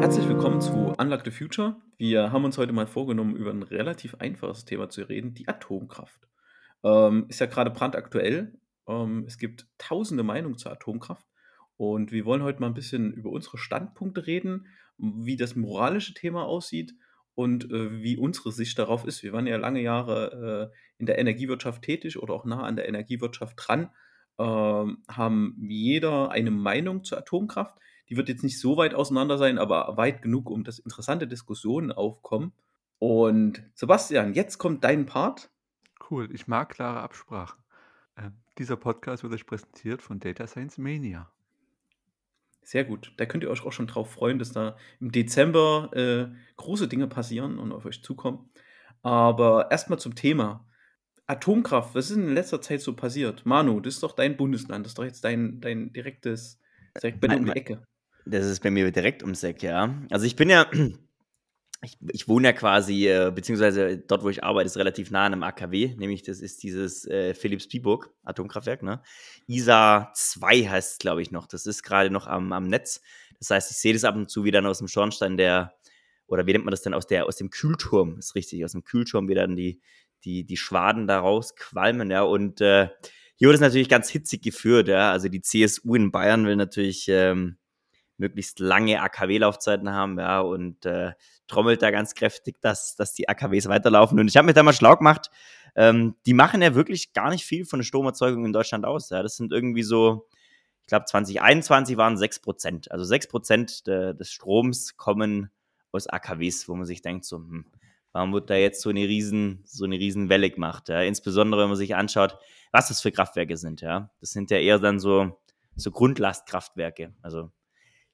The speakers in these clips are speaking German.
Herzlich willkommen zu Unlock the Future. Wir haben uns heute mal vorgenommen, über ein relativ einfaches Thema zu reden, die Atomkraft. Ähm, ist ja gerade brandaktuell. Ähm, es gibt tausende Meinungen zur Atomkraft. Und wir wollen heute mal ein bisschen über unsere Standpunkte reden, wie das moralische Thema aussieht und äh, wie unsere Sicht darauf ist. Wir waren ja lange Jahre äh, in der Energiewirtschaft tätig oder auch nah an der Energiewirtschaft dran, ähm, haben jeder eine Meinung zur Atomkraft. Die wird jetzt nicht so weit auseinander sein, aber weit genug, um dass interessante Diskussionen aufkommen. Und Sebastian, jetzt kommt dein Part. Cool, ich mag klare Absprachen. Ähm, dieser Podcast wird euch präsentiert von Data Science Mania. Sehr gut. Da könnt ihr euch auch schon drauf freuen, dass da im Dezember äh, große Dinge passieren und auf euch zukommen. Aber erstmal zum Thema. Atomkraft, was ist in letzter Zeit so passiert? Manu, das ist doch dein Bundesland, das ist doch jetzt dein, dein direktes, direkt bei dir um die Ecke. Das ist bei mir direkt ums Eck, ja. Also ich bin ja, ich, ich wohne ja quasi, äh, beziehungsweise dort, wo ich arbeite, ist relativ nah an einem AKW, nämlich das ist dieses äh, Philips Biburg Atomkraftwerk, ne? ISA 2 heißt es, glaube ich, noch. Das ist gerade noch am, am Netz. Das heißt, ich sehe das ab und zu wieder aus dem Schornstein der, oder wie nennt man das denn, aus, der, aus dem Kühlturm, ist richtig, aus dem Kühlturm wieder dann die, die, die Schwaden da rausqualmen, ja. Und äh, hier wird es natürlich ganz hitzig geführt, ja. Also die CSU in Bayern will natürlich ähm, möglichst lange AKW-Laufzeiten haben, ja, und äh, trommelt da ganz kräftig, dass, dass die AKWs weiterlaufen. Und ich habe mir da mal schlau gemacht, ähm, die machen ja wirklich gar nicht viel von der Stromerzeugung in Deutschland aus. Ja. Das sind irgendwie so, ich glaube 2021 waren 6 Prozent. Also 6 Prozent de, des Stroms kommen aus AKWs, wo man sich denkt, so, hm, warum wird da jetzt so eine riesen, so eine riesen Welle gemacht? Ja? Insbesondere, wenn man sich anschaut, was das für Kraftwerke sind, ja. Das sind ja eher dann so, so Grundlastkraftwerke. Also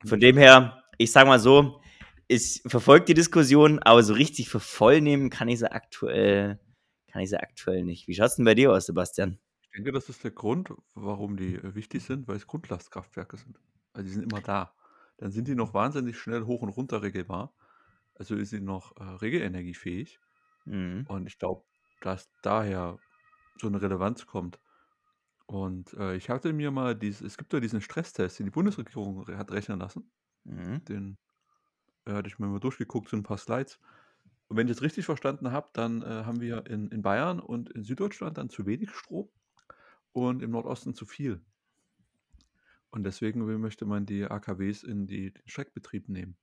von dem her, ich sage mal so, ich verfolge die Diskussion, aber so richtig für voll nehmen kann ich sie aktuell, kann ich sie aktuell nicht. Wie schaut es denn bei dir aus, Sebastian? Ich denke, das ist der Grund, warum die äh, wichtig sind, weil es Grundlastkraftwerke sind. Also die sind immer da. Dann sind die noch wahnsinnig schnell hoch und runter regelbar. Also ist sie noch äh, regelenergiefähig. Mhm. Und ich glaube, dass daher so eine Relevanz kommt. Und äh, ich hatte mir mal dieses, es gibt ja diesen Stresstest, den die Bundesregierung hat rechnen lassen. Mhm. Den äh, hatte ich mir mal durchgeguckt, so ein paar Slides. Und wenn ich es richtig verstanden habe, dann äh, haben wir in, in Bayern und in Süddeutschland dann zu wenig Strom und im Nordosten zu viel. Und deswegen möchte man die AKWs in die, den Streckbetrieb nehmen.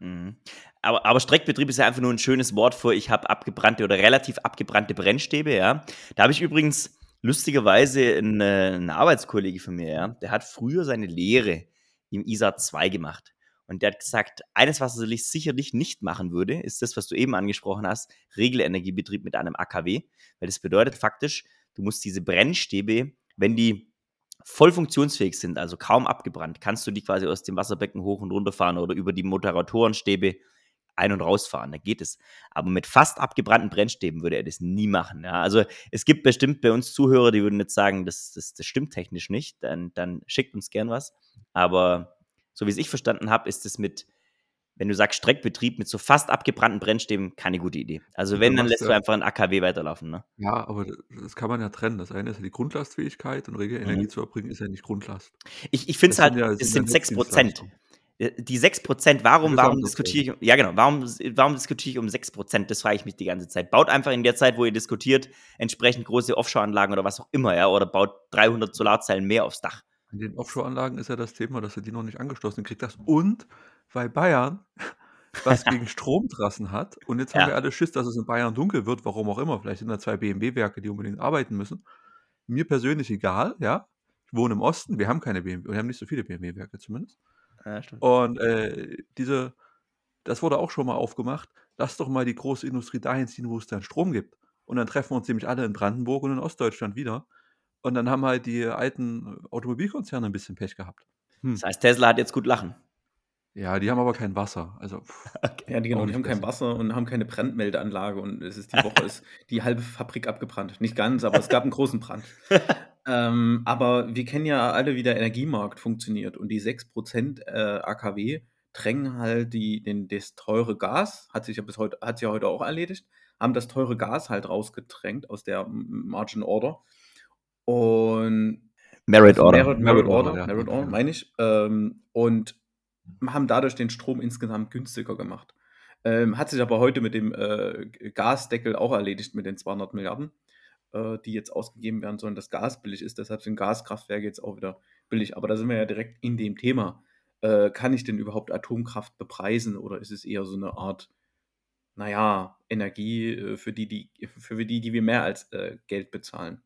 Mhm. Aber, aber Streckbetrieb ist ja einfach nur ein schönes Wort für, ich habe abgebrannte oder relativ abgebrannte Brennstäbe, ja. Da habe ich übrigens lustigerweise einen, äh, einen Arbeitskollege von mir, ja, der hat früher seine Lehre im ISA 2 gemacht. Und der hat gesagt, eines, was er sicherlich nicht machen würde, ist das, was du eben angesprochen hast, Regelenergiebetrieb mit einem AKW. Weil das bedeutet faktisch, du musst diese Brennstäbe, wenn die voll funktionsfähig sind, also kaum abgebrannt, kannst du die quasi aus dem Wasserbecken hoch und runter fahren oder über die Motoratorenstäbe ein- und rausfahren. Da geht es. Aber mit fast abgebrannten Brennstäben würde er das nie machen. Ja? Also es gibt bestimmt bei uns Zuhörer, die würden jetzt sagen, das, das, das stimmt technisch nicht. Dann, dann schickt uns gern was. Aber so wie es ich verstanden habe, ist es mit, wenn du sagst Streckbetrieb mit so fast abgebrannten Brennstäben, keine gute Idee. Also wenn, dann lässt du einfach ein AKW weiterlaufen. Ne? Ja, aber das kann man ja trennen. Das eine ist ja die Grundlastfähigkeit und rege Energie mhm. zu erbringen ist ja nicht Grundlast. Ich, ich finde es halt, es sind, sind 6 Prozent. Äh, die 6 Prozent, warum, warum diskutiere ich, ja genau, warum, warum diskutiere ich um 6 Prozent? Das frage ich mich die ganze Zeit. Baut einfach in der Zeit, wo ihr diskutiert, entsprechend große Offshore-Anlagen oder was auch immer, ja, oder baut 300 Solarzellen mehr aufs Dach. In den Offshore-Anlagen ist ja das Thema, dass er die noch nicht angeschlossen kriegt. Das und weil Bayern was gegen Stromtrassen hat und jetzt haben wir alle Schiss, dass es in Bayern dunkel wird, warum auch immer. Vielleicht sind da zwei BMW-Werke, die unbedingt arbeiten müssen. Mir persönlich egal, ja. Ich wohne im Osten, wir haben keine BMW, wir haben nicht so viele BMW-Werke zumindest. Ja, stimmt. Und äh, diese, das wurde auch schon mal aufgemacht. Lass doch mal die große Industrie dahin ziehen, wo es dann Strom gibt. Und dann treffen wir uns nämlich alle in Brandenburg und in Ostdeutschland wieder. Und dann haben halt die alten Automobilkonzerne ein bisschen Pech gehabt. Hm. Das heißt, Tesla hat jetzt gut lachen. Ja, die haben aber kein Wasser. Also, okay. Ja, die, genau, die haben kein Wasser und haben keine Brandmeldeanlage und es ist die Woche ist die halbe Fabrik abgebrannt. Nicht ganz, aber es gab einen großen Brand. ähm, aber wir kennen ja alle, wie der Energiemarkt funktioniert und die 6% äh, AKW drängen halt die, den, das teure Gas, hat sich ja bis heute, hat sich ja heute auch erledigt, haben das teure Gas halt rausgedrängt aus der Margin Order und Merit Order. Merit, Merit Order, ja. Merit Order, meine ich. Ähm, und haben dadurch den Strom insgesamt günstiger gemacht. Ähm, hat sich aber heute mit dem äh, Gasdeckel auch erledigt mit den 200 Milliarden, äh, die jetzt ausgegeben werden sollen, dass Gas billig ist. Deshalb sind Gaskraftwerke jetzt auch wieder billig. Aber da sind wir ja direkt in dem Thema. Äh, kann ich denn überhaupt Atomkraft bepreisen oder ist es eher so eine Art, naja, Energie äh, für die, die, für die, die wir mehr als äh, Geld bezahlen?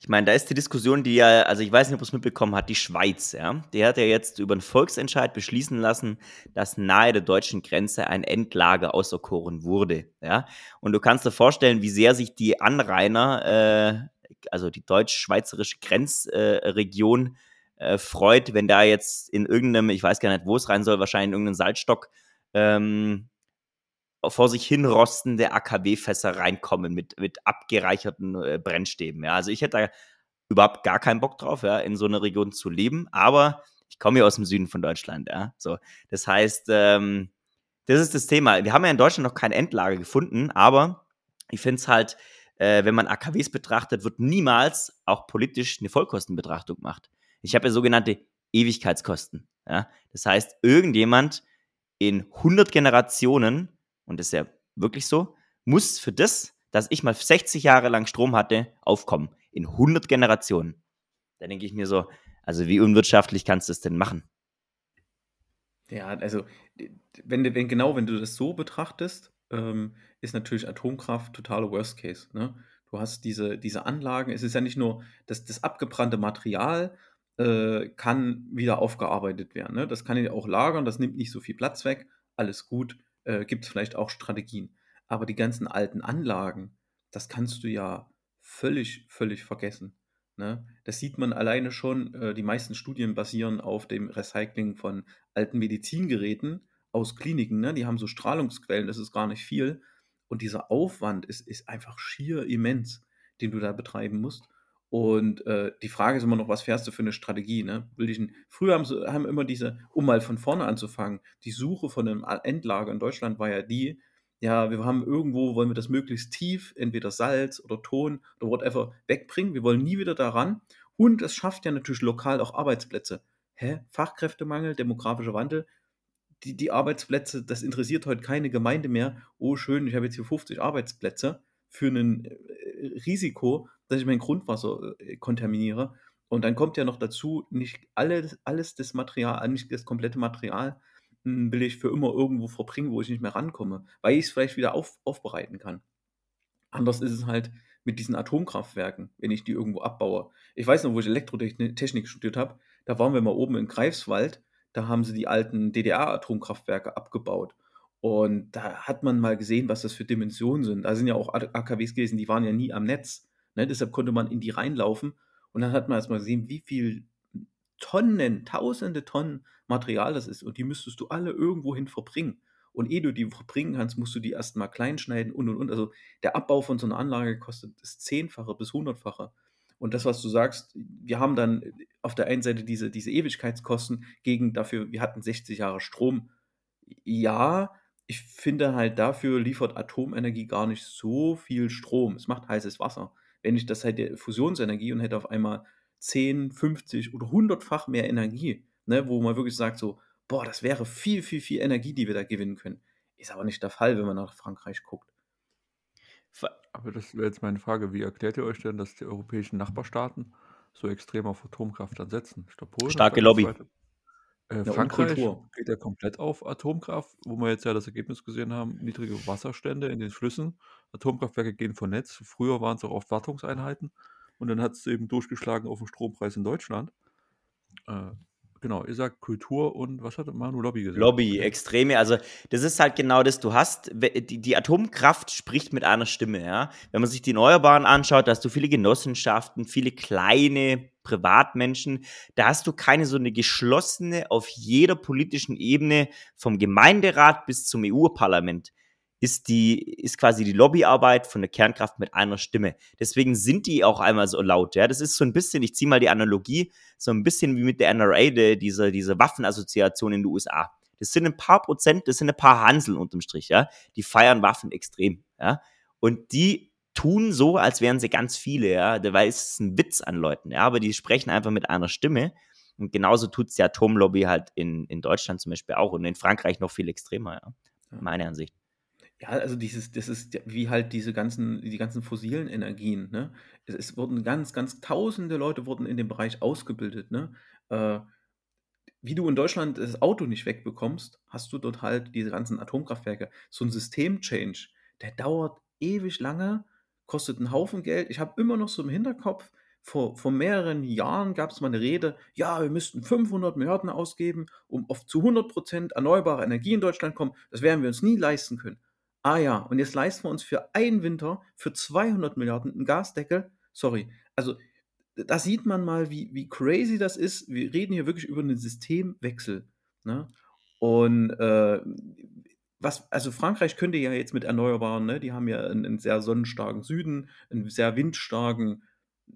Ich meine, da ist die Diskussion, die ja, also ich weiß nicht, ob es mitbekommen hat, die Schweiz, ja. Die hat ja jetzt über einen Volksentscheid beschließen lassen, dass nahe der deutschen Grenze ein Endlager auserkoren wurde, ja. Und du kannst dir vorstellen, wie sehr sich die Anrainer, äh, also die deutsch-schweizerische Grenzregion, äh, äh, freut, wenn da jetzt in irgendeinem, ich weiß gar nicht, wo es rein soll, wahrscheinlich in irgendeinem Salzstock, ähm, vor sich hin rostende AKW-Fässer reinkommen mit, mit abgereicherten äh, Brennstäben. Ja. Also ich hätte da überhaupt gar keinen Bock drauf, ja, in so einer Region zu leben, aber ich komme ja aus dem Süden von Deutschland, ja. So, das heißt, ähm, das ist das Thema. Wir haben ja in Deutschland noch kein Endlager gefunden, aber ich finde es halt, äh, wenn man AKWs betrachtet, wird niemals auch politisch eine Vollkostenbetrachtung gemacht. Ich habe ja sogenannte Ewigkeitskosten. Ja? Das heißt, irgendjemand in 100 Generationen und das ist ja wirklich so, muss für das, dass ich mal 60 Jahre lang Strom hatte, aufkommen. In 100 Generationen. Da denke ich mir so, also wie unwirtschaftlich kannst du das denn machen? Ja, also wenn, wenn genau, wenn du das so betrachtest, ähm, ist natürlich Atomkraft totaler Worst Case. Ne? Du hast diese, diese Anlagen, es ist ja nicht nur, dass das abgebrannte Material äh, kann wieder aufgearbeitet werden. Ne? Das kann ich auch lagern, das nimmt nicht so viel Platz weg, alles gut äh, gibt es vielleicht auch Strategien. Aber die ganzen alten Anlagen, das kannst du ja völlig, völlig vergessen. Ne? Das sieht man alleine schon, äh, die meisten Studien basieren auf dem Recycling von alten Medizingeräten aus Kliniken. Ne? Die haben so Strahlungsquellen, das ist gar nicht viel. Und dieser Aufwand ist, ist einfach schier immens, den du da betreiben musst. Und äh, die Frage ist immer noch, was fährst du für eine Strategie? Ne? Will ich ein, früher haben, sie, haben immer diese, um mal von vorne anzufangen, die Suche von einem Endlager in Deutschland war ja die, ja, wir haben irgendwo, wollen wir das möglichst tief, entweder Salz oder Ton oder whatever, wegbringen. Wir wollen nie wieder daran. Und es schafft ja natürlich lokal auch Arbeitsplätze. Hä? Fachkräftemangel, demografischer Wandel. Die, die Arbeitsplätze, das interessiert heute keine Gemeinde mehr. Oh, schön, ich habe jetzt hier 50 Arbeitsplätze für ein äh, Risiko, dass ich mein Grundwasser äh, kontaminiere. Und dann kommt ja noch dazu, nicht alles, alles das Material, nicht das komplette Material hm, will ich für immer irgendwo verbringen, wo ich nicht mehr rankomme, weil ich es vielleicht wieder auf, aufbereiten kann. Anders ist es halt mit diesen Atomkraftwerken, wenn ich die irgendwo abbaue. Ich weiß noch, wo ich Elektrotechnik studiert habe, da waren wir mal oben in Greifswald, da haben sie die alten DDR-Atomkraftwerke abgebaut. Und da hat man mal gesehen, was das für Dimensionen sind. Da sind ja auch AKWs gewesen, die waren ja nie am Netz. Ne? Deshalb konnte man in die reinlaufen und dann hat man erstmal gesehen, wie viel Tonnen, tausende Tonnen Material das ist. Und die müsstest du alle irgendwohin verbringen. Und ehe du die verbringen kannst, musst du die erstmal klein schneiden und und und. Also der Abbau von so einer Anlage kostet das Zehnfache bis Hundertfache. Und das, was du sagst, wir haben dann auf der einen Seite diese, diese Ewigkeitskosten gegen dafür, wir hatten 60 Jahre Strom. Ja, ich finde halt, dafür liefert Atomenergie gar nicht so viel Strom. Es macht heißes Wasser wenn ich das hätte, Fusionsenergie und hätte auf einmal 10, 50 oder 100-fach mehr Energie, ne, wo man wirklich sagt so, boah, das wäre viel, viel, viel Energie, die wir da gewinnen können. Ist aber nicht der Fall, wenn man nach Frankreich guckt. Aber das wäre jetzt meine Frage, wie erklärt ihr euch denn, dass die europäischen Nachbarstaaten so extrem auf Atomkraft ansetzen? Ich glaub, Polen Starke Lobby. Zweite. Äh, ja, Frankreich geht ja komplett auf Atomkraft, wo wir jetzt ja das Ergebnis gesehen haben, niedrige Wasserstände in den Flüssen. Atomkraftwerke gehen von Netz. Früher waren es auch oft Wartungseinheiten und dann hat es eben durchgeschlagen auf den Strompreis in Deutschland. Äh, genau, ihr sagt Kultur und was hat Manu Lobby gesagt? Lobby, extreme. Also, das ist halt genau das. Du hast, die, Atomkraft spricht mit einer Stimme, ja. Wenn man sich die Erneuerbaren anschaut, da hast du viele Genossenschaften, viele kleine Privatmenschen. Da hast du keine so eine geschlossene, auf jeder politischen Ebene, vom Gemeinderat bis zum EU-Parlament ist die, ist quasi die Lobbyarbeit von der Kernkraft mit einer Stimme. Deswegen sind die auch einmal so laut, ja. Das ist so ein bisschen, ich ziehe mal die Analogie, so ein bisschen wie mit der NRA, der, diese, diese Waffenassoziation in den USA. Das sind ein paar Prozent, das sind ein paar Hanseln unterm Strich, ja. Die feiern Waffen extrem, ja. Und die tun so, als wären sie ganz viele, ja, weil es ist ein Witz an Leuten, ja, aber die sprechen einfach mit einer Stimme. Und genauso tut es die Atomlobby halt in, in Deutschland zum Beispiel auch und in Frankreich noch viel extremer, ja. Meine Ansicht. Ja, also dieses, das ist wie halt diese ganzen, die ganzen fossilen Energien, ne? Es, es wurden ganz, ganz tausende Leute wurden in dem Bereich ausgebildet, ne? Äh, wie du in Deutschland das Auto nicht wegbekommst, hast du dort halt diese ganzen Atomkraftwerke. So ein System-Change, der dauert ewig lange, kostet einen Haufen Geld. Ich habe immer noch so im Hinterkopf, vor, vor mehreren Jahren gab es mal eine Rede, ja, wir müssten 500 Milliarden ausgeben, um auf zu 100 Prozent erneuerbare Energie in Deutschland kommen. Das werden wir uns nie leisten können. Ah ja, und jetzt leisten wir uns für einen Winter für 200 Milliarden einen Gasdeckel. Sorry, also da sieht man mal, wie, wie crazy das ist. Wir reden hier wirklich über einen Systemwechsel. Ne? Und äh, was, also Frankreich könnte ja jetzt mit Erneuerbaren, ne, die haben ja einen, einen sehr sonnenstarken Süden, einen sehr windstarken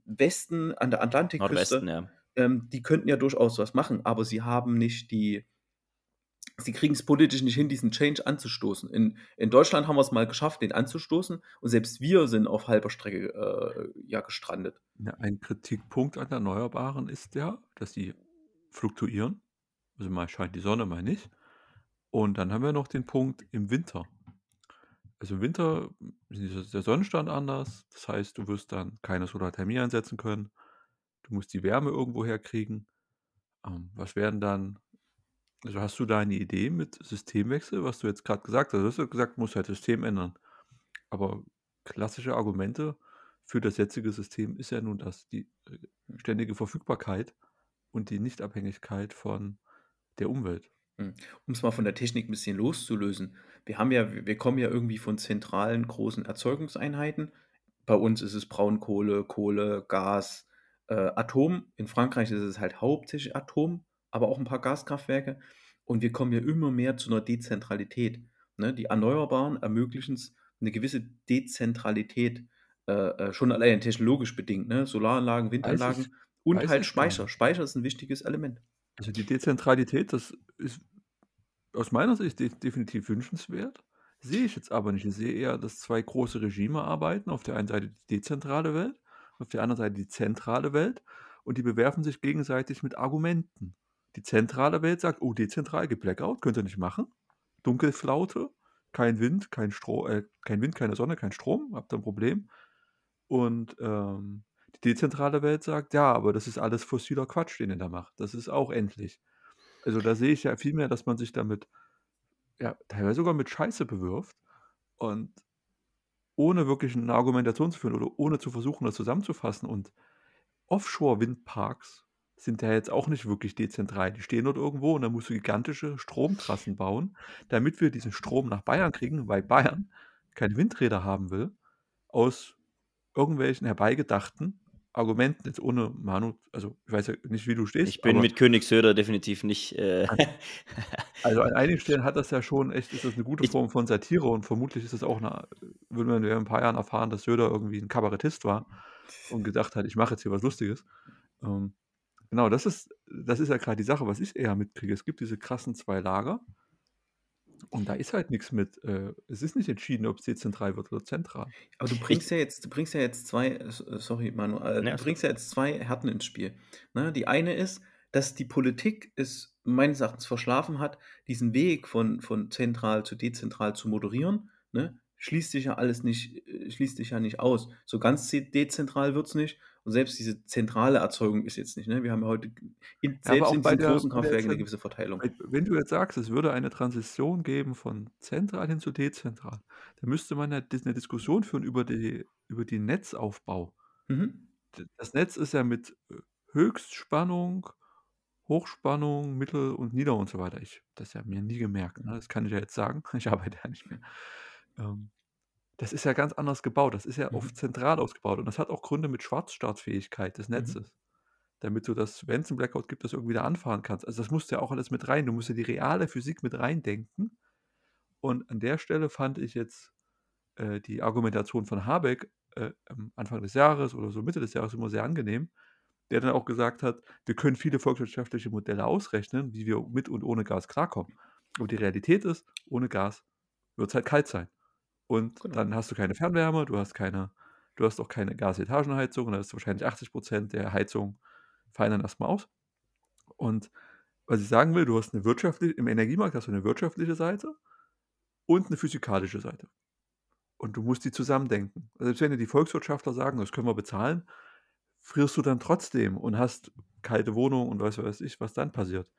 Westen an der Atlantikküste. Ja. Ähm, die könnten ja durchaus was machen, aber sie haben nicht die, sie kriegen es politisch nicht hin, diesen Change anzustoßen. In, in Deutschland haben wir es mal geschafft, den anzustoßen und selbst wir sind auf halber Strecke äh, ja gestrandet. Ein Kritikpunkt an Erneuerbaren ist ja, dass sie fluktuieren. Also mal scheint die Sonne, mal nicht. Und dann haben wir noch den Punkt im Winter. Also im Winter ist der Sonnenstand anders. Das heißt, du wirst dann keine Solarthermie einsetzen können. Du musst die Wärme irgendwo herkriegen. Ähm, was werden dann also hast du da eine Idee mit Systemwechsel, was du jetzt gerade gesagt hast? Du hast ja gesagt, du musst halt System ändern. Aber klassische Argumente für das jetzige System ist ja nun das, die äh, ständige Verfügbarkeit und die Nichtabhängigkeit von der Umwelt. Hm. Um es mal von der Technik ein bisschen loszulösen. Wir haben ja, wir kommen ja irgendwie von zentralen großen Erzeugungseinheiten. Bei uns ist es Braunkohle, Kohle, Gas, äh, Atom. In Frankreich ist es halt hauptsächlich Atom aber auch ein paar Gaskraftwerke. Und wir kommen ja immer mehr zu einer Dezentralität. Ne? Die Erneuerbaren ermöglichen es eine gewisse Dezentralität, äh, äh, schon allein technologisch bedingt. Ne? Solaranlagen, Windanlagen ich, und halt Speicher. Speicher ist ein wichtiges Element. Also die Dezentralität, das ist aus meiner Sicht definitiv wünschenswert. Sehe ich jetzt aber nicht. Ich sehe eher, dass zwei große Regime arbeiten. Auf der einen Seite die dezentrale Welt, auf der anderen Seite die zentrale Welt. Und die bewerfen sich gegenseitig mit Argumenten. Die zentrale Welt sagt, oh, dezentral gibt Blackout, könnt ihr nicht machen. Dunkelflaute, kein Wind, kein Strom, äh, kein Wind, keine Sonne, kein Strom, habt ihr ein Problem. Und ähm, die dezentrale Welt sagt, ja, aber das ist alles fossiler Quatsch, den ihr da macht. Das ist auch endlich. Also da sehe ich ja viel mehr, dass man sich damit, ja, teilweise sogar mit Scheiße bewirft und ohne wirklich eine Argumentation zu führen oder ohne zu versuchen, das zusammenzufassen. Und Offshore-Windparks sind ja jetzt auch nicht wirklich dezentral. Die stehen dort irgendwo und dann musst du gigantische Stromtrassen bauen, damit wir diesen Strom nach Bayern kriegen, weil Bayern keine Windräder haben will, aus irgendwelchen herbeigedachten Argumenten, jetzt ohne Manu, also ich weiß ja nicht, wie du stehst. Ich bin mit Königsöder definitiv nicht. Äh also an einigen Stellen hat das ja schon echt, ist das eine gute Form von Satire und vermutlich ist das auch eine, würden wir in ein paar Jahren erfahren, dass Söder irgendwie ein Kabarettist war und gedacht hat, ich mache jetzt hier was Lustiges. Ähm, Genau, das ist das ist ja gerade die Sache, was ich eher mitkriege. Es gibt diese krassen zwei Lager und da ist halt nichts mit äh, es ist nicht entschieden, ob es dezentral wird oder zentral. Aber du bringst ja jetzt du bringst ja jetzt zwei äh, sorry, Manu, äh, Ja, du bringst ja jetzt zwei Härten ins Spiel, ne? Die eine ist, dass die Politik es meines Erachtens verschlafen hat, diesen Weg von von zentral zu dezentral zu moderieren, ne? Schließt sich ja alles nicht äh, schließt sich ja nicht aus. So ganz dezentral wird es nicht und selbst diese zentrale Erzeugung ist jetzt nicht. Ne? Wir haben heute in, ja, selbst in diesen der, großen Kraftwerken eine gewisse Verteilung. Wenn du jetzt sagst, es würde eine Transition geben von zentral hin zu dezentral, dann müsste man ja eine Diskussion führen über, die, über den Netzaufbau. Mhm. Das Netz ist ja mit äh, Höchstspannung, Hochspannung, Mittel- und Nieder- und so weiter. Ich das ja mir nie gemerkt. Ne? Das kann ich ja jetzt sagen. Ich arbeite ja nicht mehr. Ähm, das ist ja ganz anders gebaut. Das ist ja Mhm. zentral ausgebaut und das hat auch Gründe mit Schwarzstartfähigkeit des Mhm. Netzes, damit du das, wenn es 'n Blackout gibt, das irgendwie wieder anfahren kannst. Also, das musst du ja auch alles mit rein. Du musst ja die reale Physik mit reindenken. Und an der Stelle fand ich jetzt, äh, die Argumentation von Habeck, äh, am Anfang des Jahres oder so Mitte des Jahres immer sehr angenehm, der dann auch gesagt hat: „Wir können viele volkswirtschaftliche Modelle ausrechnen, wie wir mit und ohne Gas klarkommen. Aber die Realität ist, ohne Gas wird es halt kalt sein.“ Und Genau. dann hast du keine Fernwärme, du hast keine Du hast auch keine Gasetagenheizung, da ist wahrscheinlich 80% der Heizung fallen dann erstmal aus. Und was ich sagen will, du hast eine wirtschaftliche, im Energiemarkt hast du eine wirtschaftliche Seite und eine physikalische Seite. Und du musst die zusammendenken. Also selbst wenn dir die Volkswirtschaftler sagen, das können wir bezahlen, frierst du dann trotzdem und hast kalte Wohnung und weiß weiß ich, was dann passiert.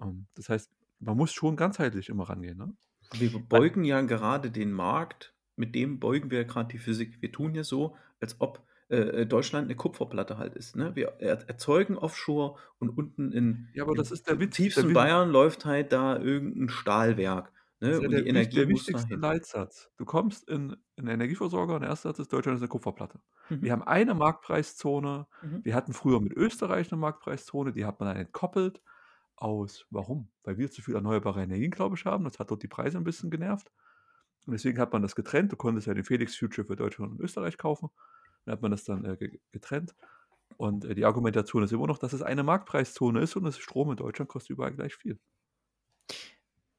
Ähm, das heißt, man muss schon ganzheitlich immer rangehen. Ne? Wir beugen ja gerade den Markt, mit dem beugen wir ja gerade die Physik. Wir tun ja so, als ob äh, Deutschland eine Kupferplatte halt ist. Ne? Wir er erzeugen offshore und unten in, Ja, aber das ist der Witz. Der, tiefsten Witz, Bayern läuft halt da irgendein Stahlwerk. das Ne? ist ja der, die Energie der wichtigste. Leitsatz. Du kommst in, in einen Energieversorger und der erste Satz ist, Deutschland ist eine Kupferplatte. Wir Mhm. haben eine Marktpreiszone. Mhm. Wir hatten früher mit Österreich eine Marktpreiszone, die hat man dann entkoppelt aus, warum? Weil wir zu viel erneuerbare Energien, glaube ich, haben. Das hat dort die Preise ein bisschen genervt. Und deswegen hat man das getrennt. Du konntest ja den Felix Future für Deutschland und Österreich kaufen. Dann hat man das dann äh, ge- getrennt. Und äh, die Argumentation ist immer noch, dass es eine Marktpreiszone ist und das Strom in Deutschland kostet überall gleich viel.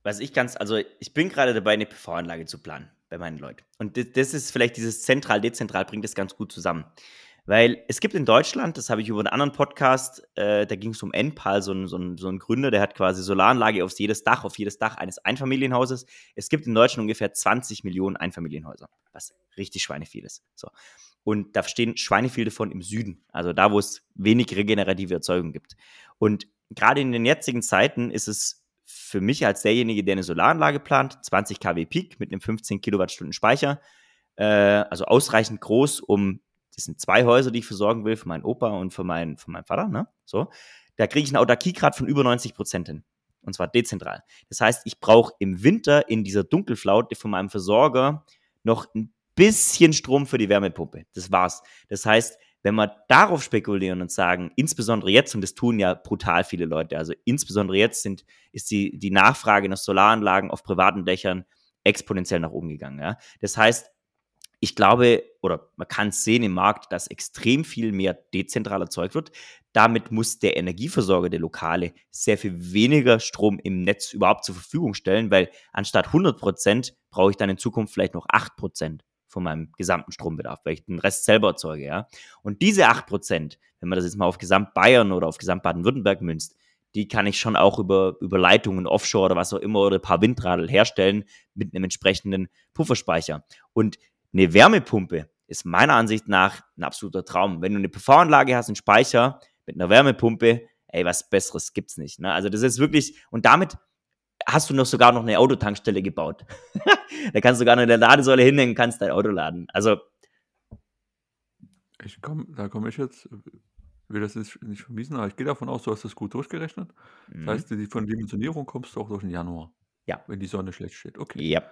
was ich ganz, also ich bin gerade dabei, eine PV-Anlage zu planen bei meinen Leuten. Und das ist vielleicht dieses zentral-dezentral bringt das ganz gut zusammen. Weil es gibt in Deutschland, das habe ich über einen anderen Podcast, äh, da ging es um Enpal, so ein, so, ein, so ein Gründer, der hat quasi Solaranlage auf jedes Dach, auf jedes Dach eines Einfamilienhauses. Es gibt in Deutschland ungefähr 20 Millionen Einfamilienhäuser, was richtig schweineviel ist. So. Und da stehen Schweineviel davon im Süden, also da, wo es wenig regenerative Erzeugung gibt. Und gerade in den jetzigen Zeiten ist es für mich als derjenige, der eine Solaranlage plant, 20 kW Peak mit einem 15 Kilowattstunden Speicher, äh, also ausreichend groß, um, das sind zwei Häuser, die ich versorgen will, für meinen Opa und für meinen, für meinen Vater, ne? So. Da kriege ich einen Autarkiegrad von über 90 Prozent hin. Und zwar dezentral. Das heißt, ich brauche im Winter in dieser Dunkelflaute von meinem Versorger noch ein bisschen Strom für die Wärmepumpe. Das war's. Das heißt, wenn wir darauf spekulieren und sagen, insbesondere jetzt, und das tun ja brutal viele Leute, also insbesondere jetzt sind, ist die, die Nachfrage nach Solaranlagen auf privaten Dächern exponentiell nach oben gegangen. Ja? Das heißt, ich glaube, oder man kann es sehen im Markt, dass extrem viel mehr dezentral erzeugt wird. Damit muss der Energieversorger, der Lokale, sehr viel weniger Strom im Netz überhaupt zur Verfügung stellen, weil anstatt 100 Prozent brauche ich dann in Zukunft vielleicht noch 8 Prozent von meinem gesamten Strombedarf, weil ich den Rest selber erzeuge, ja. Und diese 8 Prozent, wenn man das jetzt mal auf Gesamt Bayern oder auf Gesamt Baden-Württemberg münzt, die kann ich schon auch über, über Leitungen offshore oder was auch immer oder ein paar Windradl herstellen mit einem entsprechenden Pufferspeicher. Und eine Wärmepumpe ist meiner Ansicht nach ein absoluter Traum. Wenn du eine PV-Anlage hast, einen Speicher mit einer Wärmepumpe, ey, was Besseres gibt's nicht. Ne? Also das ist wirklich, und damit hast du noch sogar noch eine Autotankstelle gebaut. da kannst du sogar noch in der Ladesäule hinhängen, kannst dein Auto laden. Also Ich komm, da komme ich jetzt, will das jetzt nicht vermiesen, aber ich gehe davon aus, du hast das gut durchgerechnet. Das mhm. heißt, die von Dimensionierung kommst du auch durch den Januar, ja, wenn die Sonne schlecht steht. Okay. ja,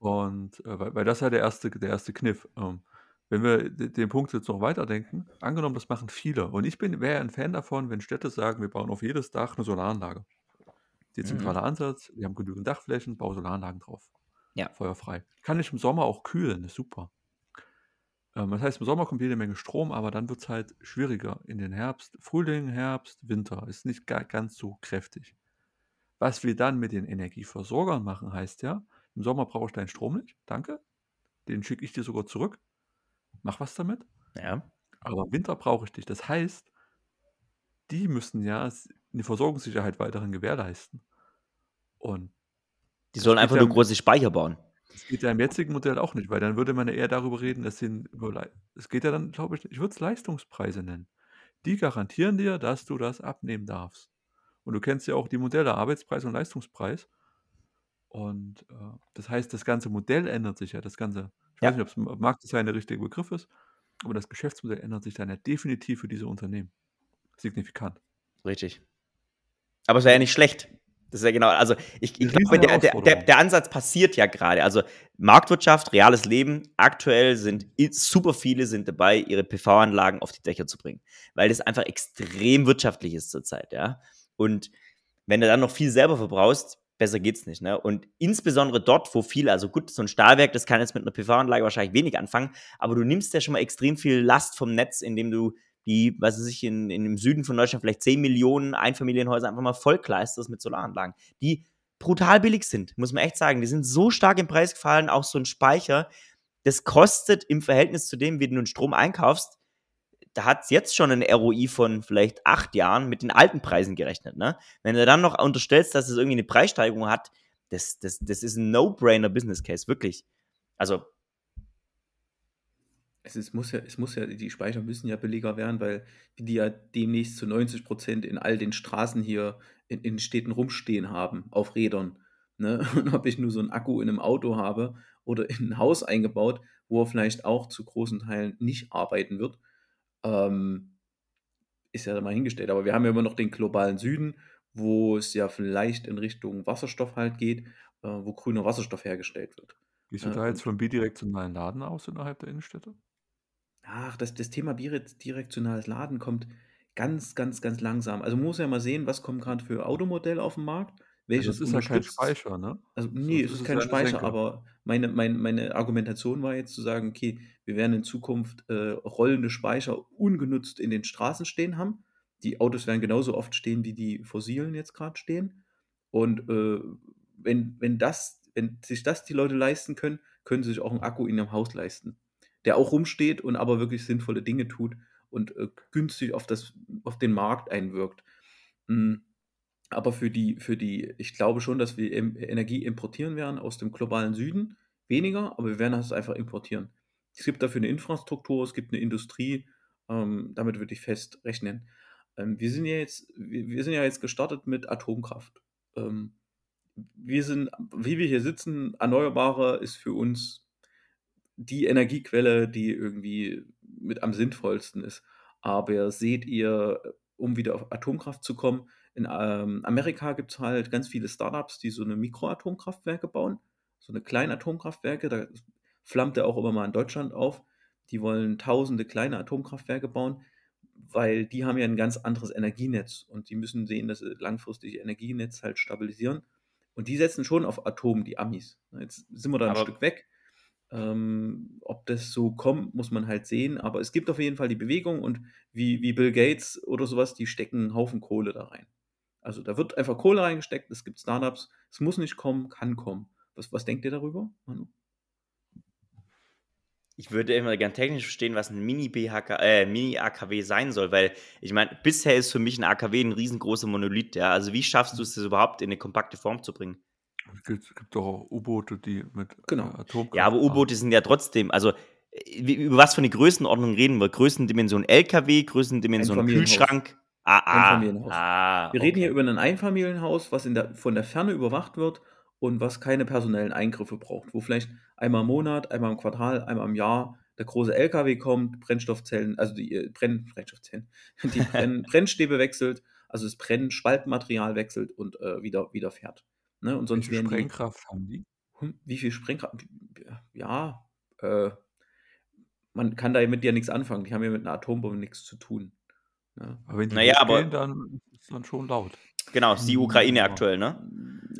Und äh, weil, weil das ja der erste, der erste Kniff. Ähm, wenn wir de- den Punkt jetzt noch weiterdenken, angenommen, das machen viele. Und ich bin wäre ein Fan davon, wenn Städte sagen, wir bauen auf jedes Dach eine Solaranlage. mhm. Dezentraler Ansatz, wir haben genügend Dachflächen, baue Solaranlagen drauf. ja, Feuerfrei. Kann ich im Sommer auch kühlen, ist super. Ähm, das heißt, im Sommer kommt jede Menge Strom, aber dann wird es halt schwieriger. In den Herbst, Frühling, Herbst, Winter ist nicht ga ganz so kräftig. Was wir dann mit den Energieversorgern machen, heißt ja, im Sommer brauche ich deinen Strom nicht, danke. Den schicke ich dir sogar zurück. Mach was damit. ja. Aber im Winter brauche ich dich. Das heißt, die müssen ja eine Versorgungssicherheit weiterhin gewährleisten. Und Die sollen einfach nur große Speicher bauen. das geht ja im jetzigen Modell auch nicht, weil dann würde man ja eher darüber reden, dass sie es geht ja dann, glaube ich, ich würde es Leistungspreise nennen. Die garantieren dir, dass du das abnehmen darfst. Und du kennst ja auch die Modelle Arbeitspreis und Leistungspreis. Und äh, das heißt, das ganze Modell ändert sich ja. Das ganze, ich weiß Ja, nicht, ob es Marktdesign der richtige Begriff ist, aber das Geschäftsmodell ändert sich dann ja definitiv für diese Unternehmen. Signifikant. richtig. Aber es wäre ja nicht schlecht. Das ist ja genau, also ich, ich glaube, der, der, der, der Ansatz passiert ja gerade. Also Marktwirtschaft, reales Leben, aktuell sind super viele sind dabei, ihre PV-Anlagen auf die Dächer zu bringen, weil das einfach extrem wirtschaftlich ist zurzeit, ja. Und wenn du dann noch viel selber verbrauchst, besser geht's nicht, ne? Und insbesondere dort, wo viele, also gut, so ein Stahlwerk, das kann jetzt mit einer PV-Anlage wahrscheinlich wenig anfangen, aber du nimmst ja schon mal extrem viel Last vom Netz, indem du die, was weiß ich, in, in, im Süden von Deutschland vielleicht 10 Millionen Einfamilienhäuser einfach mal vollkleisterst mit Solaranlagen, die brutal billig sind, muss man echt sagen. Die sind so stark im Preis gefallen, auch so ein Speicher. das kostet im Verhältnis zu dem, wie du den Strom einkaufst, da hat es jetzt schon ein ROI von vielleicht acht Jahren mit den alten Preisen gerechnet. Ne? Wenn du dann noch unterstellst, dass es irgendwie eine Preissteigerung hat, das, das, das ist ein No-Brainer Business Case, wirklich. Also. Es, ist, muss ja, es muss ja, die Speicher müssen ja billiger werden, weil die ja demnächst zu 90 Prozent in all den Straßen hier in, in Städten rumstehen haben, auf Rädern. Ne? Und ob ich nur so einen Akku in einem Auto habe oder in ein Haus eingebaut, wo er vielleicht auch zu großen Teilen nicht arbeiten wird, ähm, ist ja mal hingestellt. Aber wir haben ja immer noch den globalen Süden, wo es ja vielleicht in Richtung Wasserstoff halt geht, äh, wo grüner Wasserstoff hergestellt wird. Gehst du da jetzt vom bidirektionalen Laden aus innerhalb der Innenstädte? Ach, das, das Thema bidirektionales Laden kommt ganz, ganz, ganz langsam. Also man muss ja mal sehen, was kommt gerade für Automodelle auf den Markt. Welches also das ist ja kein Speicher, ne? Also, nee, so, es ist kein Speicher, Senke. aber meine, meine, meine Argumentation war jetzt zu sagen, okay, wir werden in Zukunft äh, rollende Speicher ungenutzt in den Straßen stehen haben. Die Autos werden genauso oft stehen, wie die fossilen jetzt gerade stehen. Und äh, wenn, wenn, das, wenn sich das die Leute leisten können, können sie sich auch einen Akku in ihrem Haus leisten, der auch rumsteht und aber wirklich sinnvolle Dinge tut und äh, günstig auf, das, auf den Markt einwirkt. Mhm. Aber für die, für die, ich glaube schon, dass wir Energie importieren werden aus dem globalen Süden. Weniger, aber wir werden das einfach importieren. Es gibt dafür eine Infrastruktur, es gibt eine Industrie, ähm, damit würde ich fest rechnen. Ähm, wir, sind ja jetzt, wir, wir, sind ja jetzt gestartet mit Atomkraft. Ähm, wir sind, wie wir hier sitzen, Erneuerbare ist für uns die Energiequelle, die irgendwie mit am sinnvollsten ist. Aber seht ihr, um wieder auf Atomkraft zu kommen, in ähm, Amerika gibt es halt ganz viele Startups, die so eine Mikroatomkraftwerke bauen, so eine kleine Atomkraftwerke. Da flammt er auch immer mal in Deutschland auf. Die wollen tausende kleine Atomkraftwerke bauen, weil die haben ja ein ganz anderes Energienetz und die müssen sehen, dass sie langfristig Energienetz halt stabilisieren. Und die setzen schon auf Atom, die Amis. Jetzt sind wir da ein Aber Stück weg. Ähm, ob das so kommt, muss man halt sehen. Aber es gibt auf jeden Fall die Bewegung und wie, wie Bill Gates oder sowas, die stecken einen Haufen Kohle da rein. Also da wird einfach Kohle reingesteckt, es gibt Startups, es muss nicht kommen, kann kommen. Was, was denkt ihr darüber, Manu? Ich würde immer gern technisch verstehen, was ein Mini-BHK, äh, Mini-AKW sein soll, weil ich meine, bisher ist für mich ein AKW ein riesengroßer Monolith, ja. Also wie schaffst du es das überhaupt in eine kompakte Form zu bringen? Es gibt, es gibt doch auch U-Boote, die mit genau. äh, Atomkraft. Ja, aber U-Boote sind ja trotzdem, also wie, über was für eine Größenordnung reden wir? Größendimension LKW, Größendimension Kühlschrank? Ah, ah, Einfamilienhaus. Ah, wir reden hier über ein Einfamilienhaus, was in der, von der Ferne überwacht wird und was keine personellen Eingriffe braucht, wo vielleicht einmal im Monat, einmal im Quartal, einmal im Jahr der große LKW kommt, Brennstoffzellen, also die äh, Brenn, Brennstoffzellen, die Brenn, Brennstäbe wechselt, also das Brennspaltmaterial wechselt und äh, wieder, wieder fährt. Ne? Und sonst Wie viel Sprengkraft die, haben die? Hm, wie viel Sprengkraft? Ja, äh, man kann damit ja nichts anfangen. Die haben ja mit einer Atombombe nichts zu tun. Ja. Aber wenn die naja, aber dann ist es dann schon laut. Genau, ist die hm, Ukraine aktuell, ne?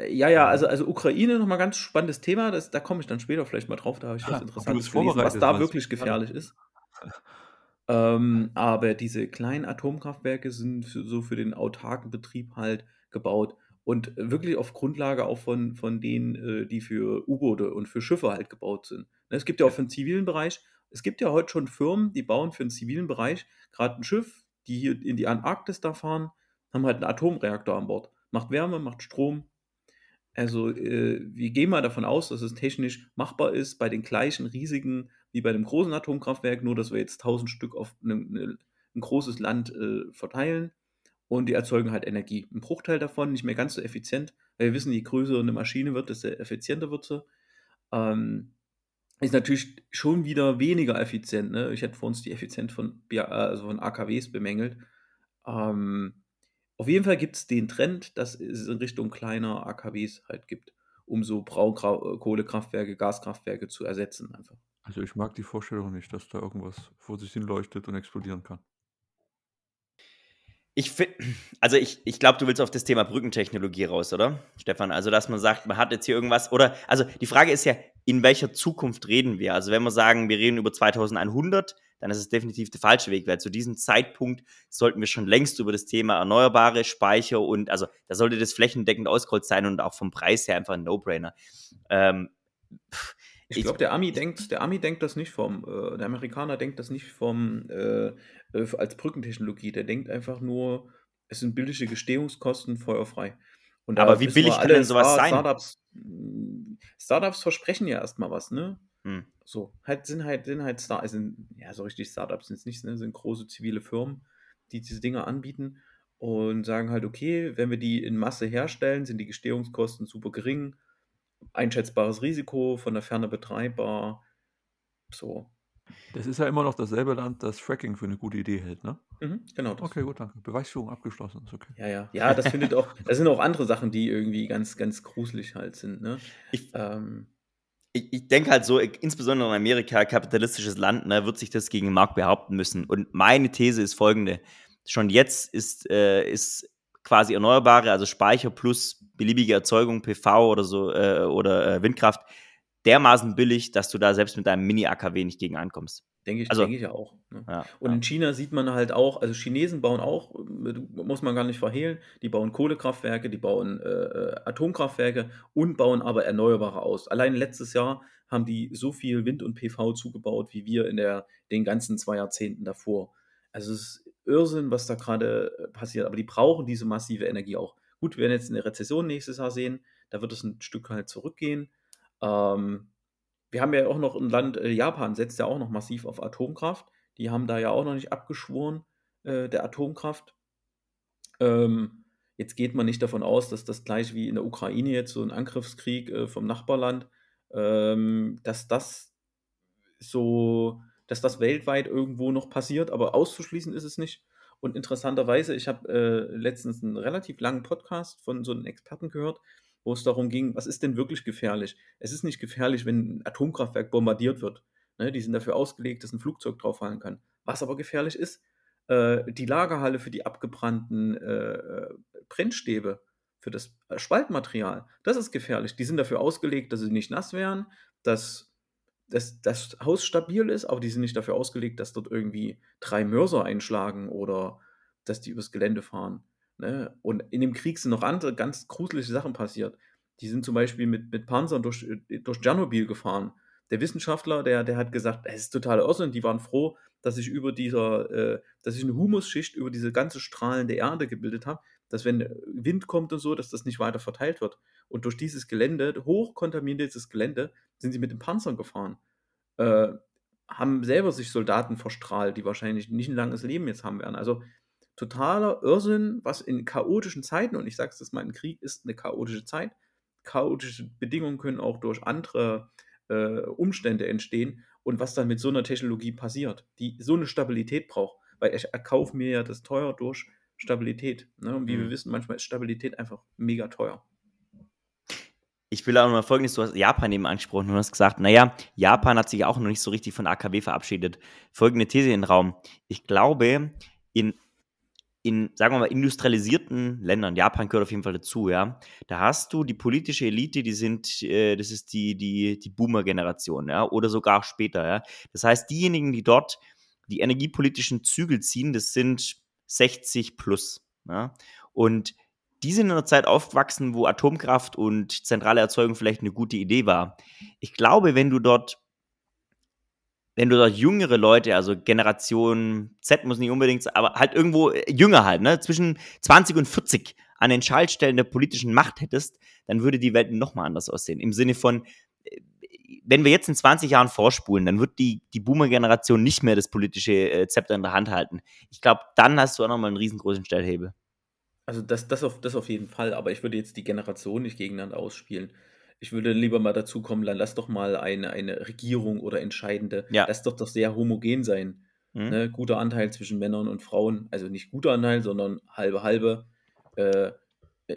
Ja, ja, also, also Ukraine nochmal ganz spannendes Thema, das, da komme ich dann später vielleicht mal drauf, da habe ich was Interessantes gelesen, was da wirklich gefährlich ist. ähm, aber diese kleinen Atomkraftwerke sind für, so für den autarken Betrieb halt gebaut und wirklich auf Grundlage auch von, von denen, äh, die für U-Boote und für Schiffe halt gebaut sind. Ne, es gibt ja auch für den zivilen Bereich, es gibt ja heute schon Firmen, die bauen für den zivilen Bereich gerade ein Schiff, die hier in die Antarktis da fahren, haben halt einen Atomreaktor an Bord. Macht Wärme, macht Strom. Also äh, wir gehen mal davon aus, dass es technisch machbar ist bei den gleichen Risiken wie bei einem großen Atomkraftwerk, nur dass wir jetzt 1000 Stück auf eine, eine, ein großes Land äh, verteilen und die erzeugen halt Energie. Ein Bruchteil davon, nicht mehr ganz so effizient, weil wir wissen, je größer eine Maschine wird, desto effizienter wird sie. Ähm, ist natürlich schon wieder weniger effizient. Ne? Ich hätte vor uns die Effizienz von, also von AKWs bemängelt. Ähm, auf jeden Fall gibt es den Trend, dass es in Richtung kleiner AKWs halt gibt, um so Braunkohlekraftwerke, Gaskraftwerke zu ersetzen einfach. Also ich mag die Vorstellung nicht, dass da irgendwas vor sich hin leuchtet und explodieren kann. Ich finde, also ich, ich glaube, du willst auf das Thema Brückentechnologie raus, oder? Stefan, also dass man sagt, man hat jetzt hier irgendwas, oder, also die Frage ist ja, in welcher Zukunft reden wir? Also wenn wir sagen, wir reden über 2100, dann ist es definitiv der falsche Weg, weil zu diesem Zeitpunkt sollten wir schon längst über das Thema erneuerbare Speicher und, also da sollte das flächendeckend ausgerollt sein und auch vom Preis her einfach ein No-Brainer. Ähm, Ich glaube, der Ami denkt, der Ami denkt das nicht vom, äh, der Amerikaner denkt das nicht vom äh, äh, als Brückentechnologie. Der denkt einfach nur, es sind billige Gestehungskosten feuerfrei. Und Aber wie billig kann denn sowas sein? Startups, Startups versprechen ja erstmal was, ne? Hm. So, halt, sind halt, sind halt Star, sind, ja, so richtig Startups sind es nicht, ne? sind große zivile Firmen, die diese Dinge anbieten und sagen halt, okay, wenn wir die in Masse herstellen, sind die Gestehungskosten super gering, einschätzbares Risiko, von der Ferne betreibbar, so. Das ist ja immer noch dasselbe Land, das Fracking für eine gute Idee hält, ne? Mhm, genau. Das. Okay, gut, danke. Beweisführung abgeschlossen, ist okay. Ja, ja. Ja, das findet auch, das sind auch andere Sachen, die irgendwie ganz, ganz gruselig halt sind, ne? Ich, ähm, ich, ich denke halt so, insbesondere in Amerika, kapitalistisches Land, ne, wird sich das gegen den Markt behaupten müssen. Und meine These ist folgende. Schon jetzt ist, äh, ist quasi Erneuerbare, also Speicher plus beliebige Erzeugung, PV oder so, äh, oder äh, Windkraft, dermaßen billig, dass du da selbst mit deinem Mini-AKW nicht gegen ankommst. Denke ich, also, denke ich ja auch. Ne? Ja, und ja. in China sieht man halt auch, also Chinesen bauen auch, muss man gar nicht verhehlen, die bauen Kohlekraftwerke, die bauen äh, äh, Atomkraftwerke und bauen aber Erneuerbare aus. Allein letztes Jahr haben die so viel Wind und PV zugebaut, wie wir in der, den ganzen zwei Jahrzehnten davor. Also es ist Irrsinn, was da gerade äh, passiert, aber die brauchen diese massive Energie auch. Gut, wir werden jetzt eine Rezession nächstes Jahr sehen, da wird es ein Stück halt zurückgehen. Ähm, wir haben ja auch noch ein Land, äh, Japan setzt ja auch noch massiv auf Atomkraft. Die haben da ja auch noch nicht abgeschworen, äh, der Atomkraft. Ähm, jetzt geht man nicht davon aus, dass das gleich wie in der Ukraine jetzt so ein Angriffskrieg äh, vom Nachbarland, ähm, dass das so, dass das weltweit irgendwo noch passiert, aber auszuschließen ist es nicht. Und interessanterweise, ich habe äh, letztens einen relativ langen Podcast von so einem Experten gehört, wo es darum ging, was ist denn wirklich gefährlich? Es ist nicht gefährlich, wenn ein Atomkraftwerk bombardiert wird. Ne, die sind dafür ausgelegt, dass ein Flugzeug drauf fallen kann. Was aber gefährlich ist, äh, die Lagerhalle für die abgebrannten äh, Brennstäbe, für das Spaltmaterial, das ist gefährlich. Die sind dafür ausgelegt, dass sie nicht nass werden, dass, dass das Haus stabil ist, aber die sind nicht dafür ausgelegt, dass dort irgendwie drei Mörser einschlagen oder dass die übers Gelände fahren. Ne? Und in dem Krieg sind noch andere ganz gruselige Sachen passiert. Die sind zum Beispiel mit, mit Panzern durch, äh, durch Tschernobyl gefahren. Der Wissenschaftler, der, der hat gesagt, es ist total Irrsinn. Die waren froh, dass sich über dieser, äh, dass sich eine Humusschicht über diese ganze strahlende Erde gebildet hat, dass wenn Wind kommt und so, dass das nicht weiter verteilt wird. Und durch dieses Gelände, hochkontaminiertes Gelände, sind sie mit den Panzern gefahren. Äh, haben selber sich Soldaten verstrahlt, die wahrscheinlich nicht ein langes Leben jetzt haben werden. Also totaler Irrsinn, was in chaotischen Zeiten, und ich sage es das mal, ein Krieg ist eine chaotische Zeit, chaotische Bedingungen können auch durch andere äh, Umstände entstehen und was dann mit so einer Technologie passiert, die so eine Stabilität braucht, weil ich erkaufe mir ja das teuer durch Stabilität. Ne? Und wie mhm. wir wissen, manchmal ist Stabilität einfach mega teuer. Ich will auch noch mal folgendes: Du hast Japan eben angesprochen und hast gesagt, naja, Japan hat sich auch noch nicht so richtig von AKW verabschiedet. Folgende These in den Raum. Ich glaube, in in, sagen wir mal, industrialisierten Ländern, Japan gehört auf jeden Fall dazu, ja, da hast du die politische Elite, die sind, äh, das ist die, die, die Boomer-Generation, ja, oder sogar später, ja. Das heißt, diejenigen, die dort die energiepolitischen Zügel ziehen, das sind 60 plus, ja. Und die sind in einer Zeit aufgewachsen, wo Atomkraft und zentrale Erzeugung vielleicht eine gute Idee war. Ich glaube, wenn du dort wenn du dort jüngere Leute, also Generation Z muss nicht unbedingt, aber halt irgendwo äh, jünger halt, ne, zwischen 20 und 40 an den Schaltstellen der politischen Macht hättest, dann würde die Welt nochmal anders aussehen. Im Sinne von, äh, wenn wir jetzt in 20 Jahren vorspulen, dann wird die, die Boomer-Generation nicht mehr das politische äh, Zepter in der Hand halten. Ich glaube, dann hast du auch nochmal einen riesengroßen Stellhebel. Also das, das, auf, das auf jeden Fall, aber ich würde jetzt die Generation nicht gegeneinander ausspielen. Ich würde lieber mal dazu kommen, dann lass doch mal eine, eine Regierung oder Entscheidende, ja. lass doch doch sehr homogen sein. Mhm. Ne? Guter Anteil zwischen Männern und Frauen, also nicht guter Anteil, sondern halbe halbe. Äh,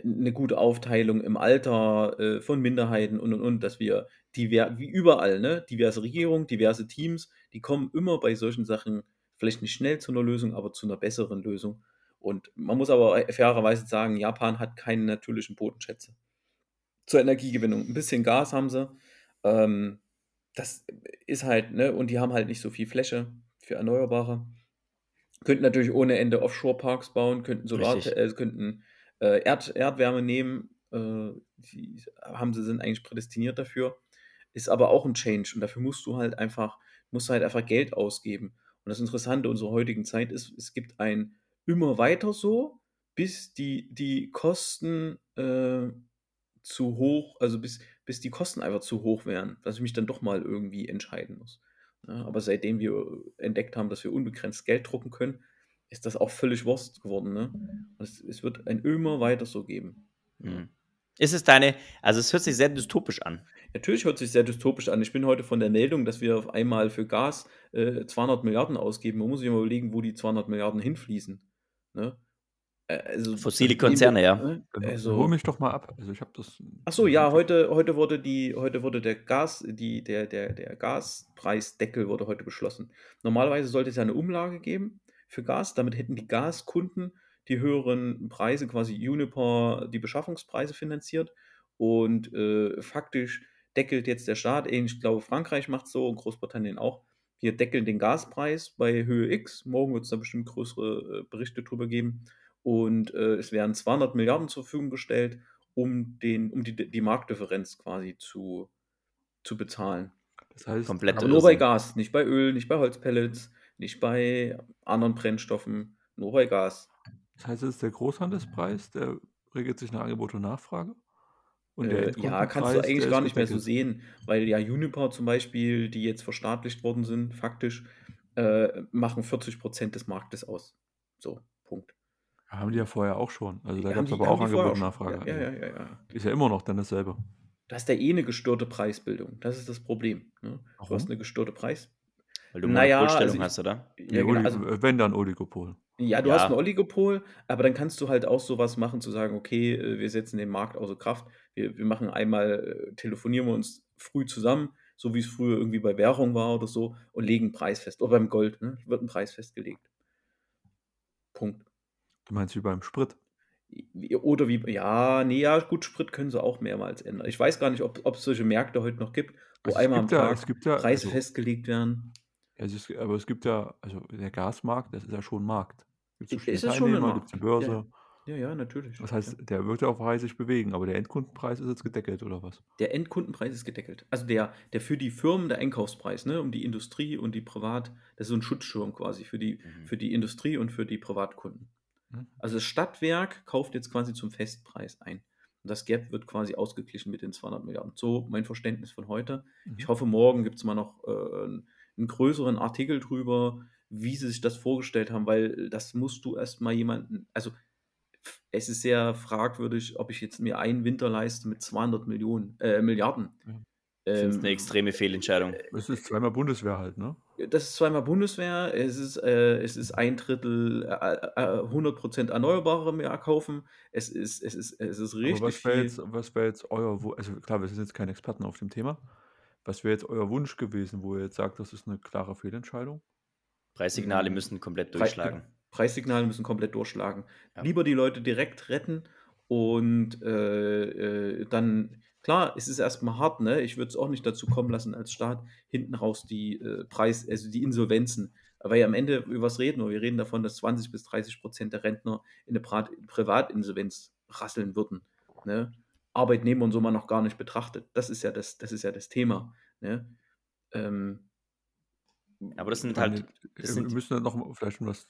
eine gute Aufteilung im Alter äh, von Minderheiten und und und, dass wir diver wie überall, ne, diverse Regierungen, diverse Teams, die kommen immer bei solchen Sachen vielleicht nicht schnell zu einer Lösung, aber zu einer besseren Lösung. Und man muss aber fairerweise sagen, Japan hat keine natürlichen Bodenschätze zur Energiegewinnung. Ein bisschen Gas haben sie. Ähm, das ist halt, ne, und die haben halt nicht so viel Fläche für Erneuerbare. Könnten natürlich ohne Ende Offshore-Parks bauen, könnten Solar, äh, könnten äh, Erd, Erdwärme nehmen. Äh, die haben sie sind eigentlich prädestiniert dafür. Ist aber auch ein Change und dafür musst du halt einfach, musst du halt einfach Geld ausgeben. Und das Interessante unserer heutigen Zeit ist, es gibt ein immer weiter so, bis die, die Kosten äh, zu hoch, also bis, bis die Kosten einfach zu hoch wären, dass ich mich dann doch mal irgendwie entscheiden muss. Ja, aber seitdem wir entdeckt haben, dass wir unbegrenzt Geld drucken können, ist das auch völlig Wurst geworden. Ne? Und es, es wird ein immer weiter so geben. Mhm. Ist es deine, also es hört sich sehr dystopisch an. Natürlich hört sich sehr dystopisch an. Ich bin heute von der Meldung, dass wir auf einmal für Gas äh, 200 Milliarden ausgeben. Man muss sich mal überlegen, wo die 200 Milliarden hinfließen. Ne? Also, Fossile Konzerne, ja. Ne? Also, Hol mich doch mal ab. Also ich habe das. Achso, ja, heute, heute wurde die, heute wurde der Gas, die, der, der, der Gaspreisdeckel wurde heute beschlossen. Normalerweise sollte es ja eine Umlage geben für Gas. Damit hätten die Gaskunden die höheren Preise, quasi Uniper, die Beschaffungspreise finanziert. Und äh, faktisch deckelt jetzt der Staat, ich glaube, Frankreich macht so und Großbritannien auch. Wir deckeln den Gaspreis bei Höhe X. Morgen wird es da bestimmt größere äh, Berichte drüber geben. Und äh, es werden 200 Milliarden zur Verfügung gestellt, um, den, um die, die Marktdifferenz quasi zu, zu bezahlen. Das heißt, komplett. Aber nur bei Gas, nicht bei Öl, nicht bei Holzpellets, nicht bei anderen Brennstoffen, nur bei Gas. Das heißt, es ist der Großhandelspreis, der regelt sich nach Angebot und Nachfrage. Und der äh, ja, kannst du eigentlich gar nicht mehr so sehen, weil ja Uniper zum Beispiel, die jetzt verstaatlicht worden sind, faktisch, äh, machen 40 Prozent des Marktes aus. So, Punkt. Haben die ja vorher auch schon. Also da gab es aber auch Angebot und Nachfrage. Ja, ja, ja, ja, Ist ja immer noch dann dasselbe. Du hast ja eh eine gestörte Preisbildung. Das ist das Problem. Ne? Du hast eine gestörte Preisbildung. Weil du naja, Monopolstellung also hast, oder? Ja, genau, also, wenn dann Oligopol. Ja, du ja. hast ein Oligopol, aber dann kannst du halt auch sowas machen, zu sagen, okay, äh, wir setzen den Markt außer Kraft. Wir, wir machen einmal, äh, telefonieren wir uns früh zusammen, so wie es früher irgendwie bei Währung war oder so, und legen einen Preis fest. Oder beim Gold, ne? wird ein Preis festgelegt. Punkt. Du meinst wie beim Sprit? Oder wie, ja, nee, ja, gut, Sprit können sie auch mehrmals ändern. Ich weiß gar nicht, ob es solche Märkte heute noch gibt, wo also einmal am Tag ja, Preise also, festgelegt werden. Es ist, aber es gibt ja, also der Gasmarkt, das ist ja schon ein Markt. Gibt es ist schon ein Markt. Gibt's die Börse. Ja. ja, ja, natürlich. Das heißt, ja. der wird ja auch frei sich bewegen, aber der Endkundenpreis ist jetzt gedeckelt, oder was? Der Endkundenpreis ist gedeckelt. Also der, der für die Firmen der Einkaufspreis, ne, um die Industrie und die Privat, das ist so ein Schutzschirm quasi für die, mhm. für die Industrie und für die Privatkunden. Mhm. Also das Stadtwerk kauft jetzt quasi zum Festpreis ein. Und das Gap wird quasi ausgeglichen mit den 200 Milliarden. So mein Verständnis von heute. Mhm. Ich hoffe, morgen gibt es mal noch äh, einen größeren Artikel drüber, wie sie sich das vorgestellt haben, weil das musst du erstmal jemanden, also es ist sehr fragwürdig, ob ich jetzt mir einen Winter leiste mit 200 Millionen, äh, Milliarden. Ja. Das ist eine ähm, extreme Fehlentscheidung. Es ist zweimal Bundeswehr halt, ne? Das ist zweimal Bundeswehr, es ist, äh, es ist ein Drittel, äh, äh, 100% Erneuerbare im Jahr kaufen, es ist, es ist, es ist richtig Aber was wäre jetzt, was wär jetzt euer, also klar, wir sind jetzt keine Experten auf dem Thema, was wäre jetzt euer Wunsch gewesen, wo ihr jetzt sagt, das ist eine klare Fehlentscheidung? Preissignale hm. müssen komplett durchschlagen. Preissignale müssen komplett durchschlagen. Ja. Lieber die Leute direkt retten und äh, äh, dann, klar, es ist erstmal hart, ne? Ich würde es auch nicht dazu kommen lassen, als Staat hinten raus die äh, Preis, also die Insolvenzen. Aber ja am Ende über was reden wir? Wir reden davon, dass 20 bis 30 Prozent der Rentner in eine Privatinsolvenz rasseln würden. Ne? Arbeitnehmer und so mal noch gar nicht betrachtet. Das ist ja das, das ist ja das Thema. Ne? Ähm, aber das sind halt. Das wir sind müssen dann noch vielleicht was.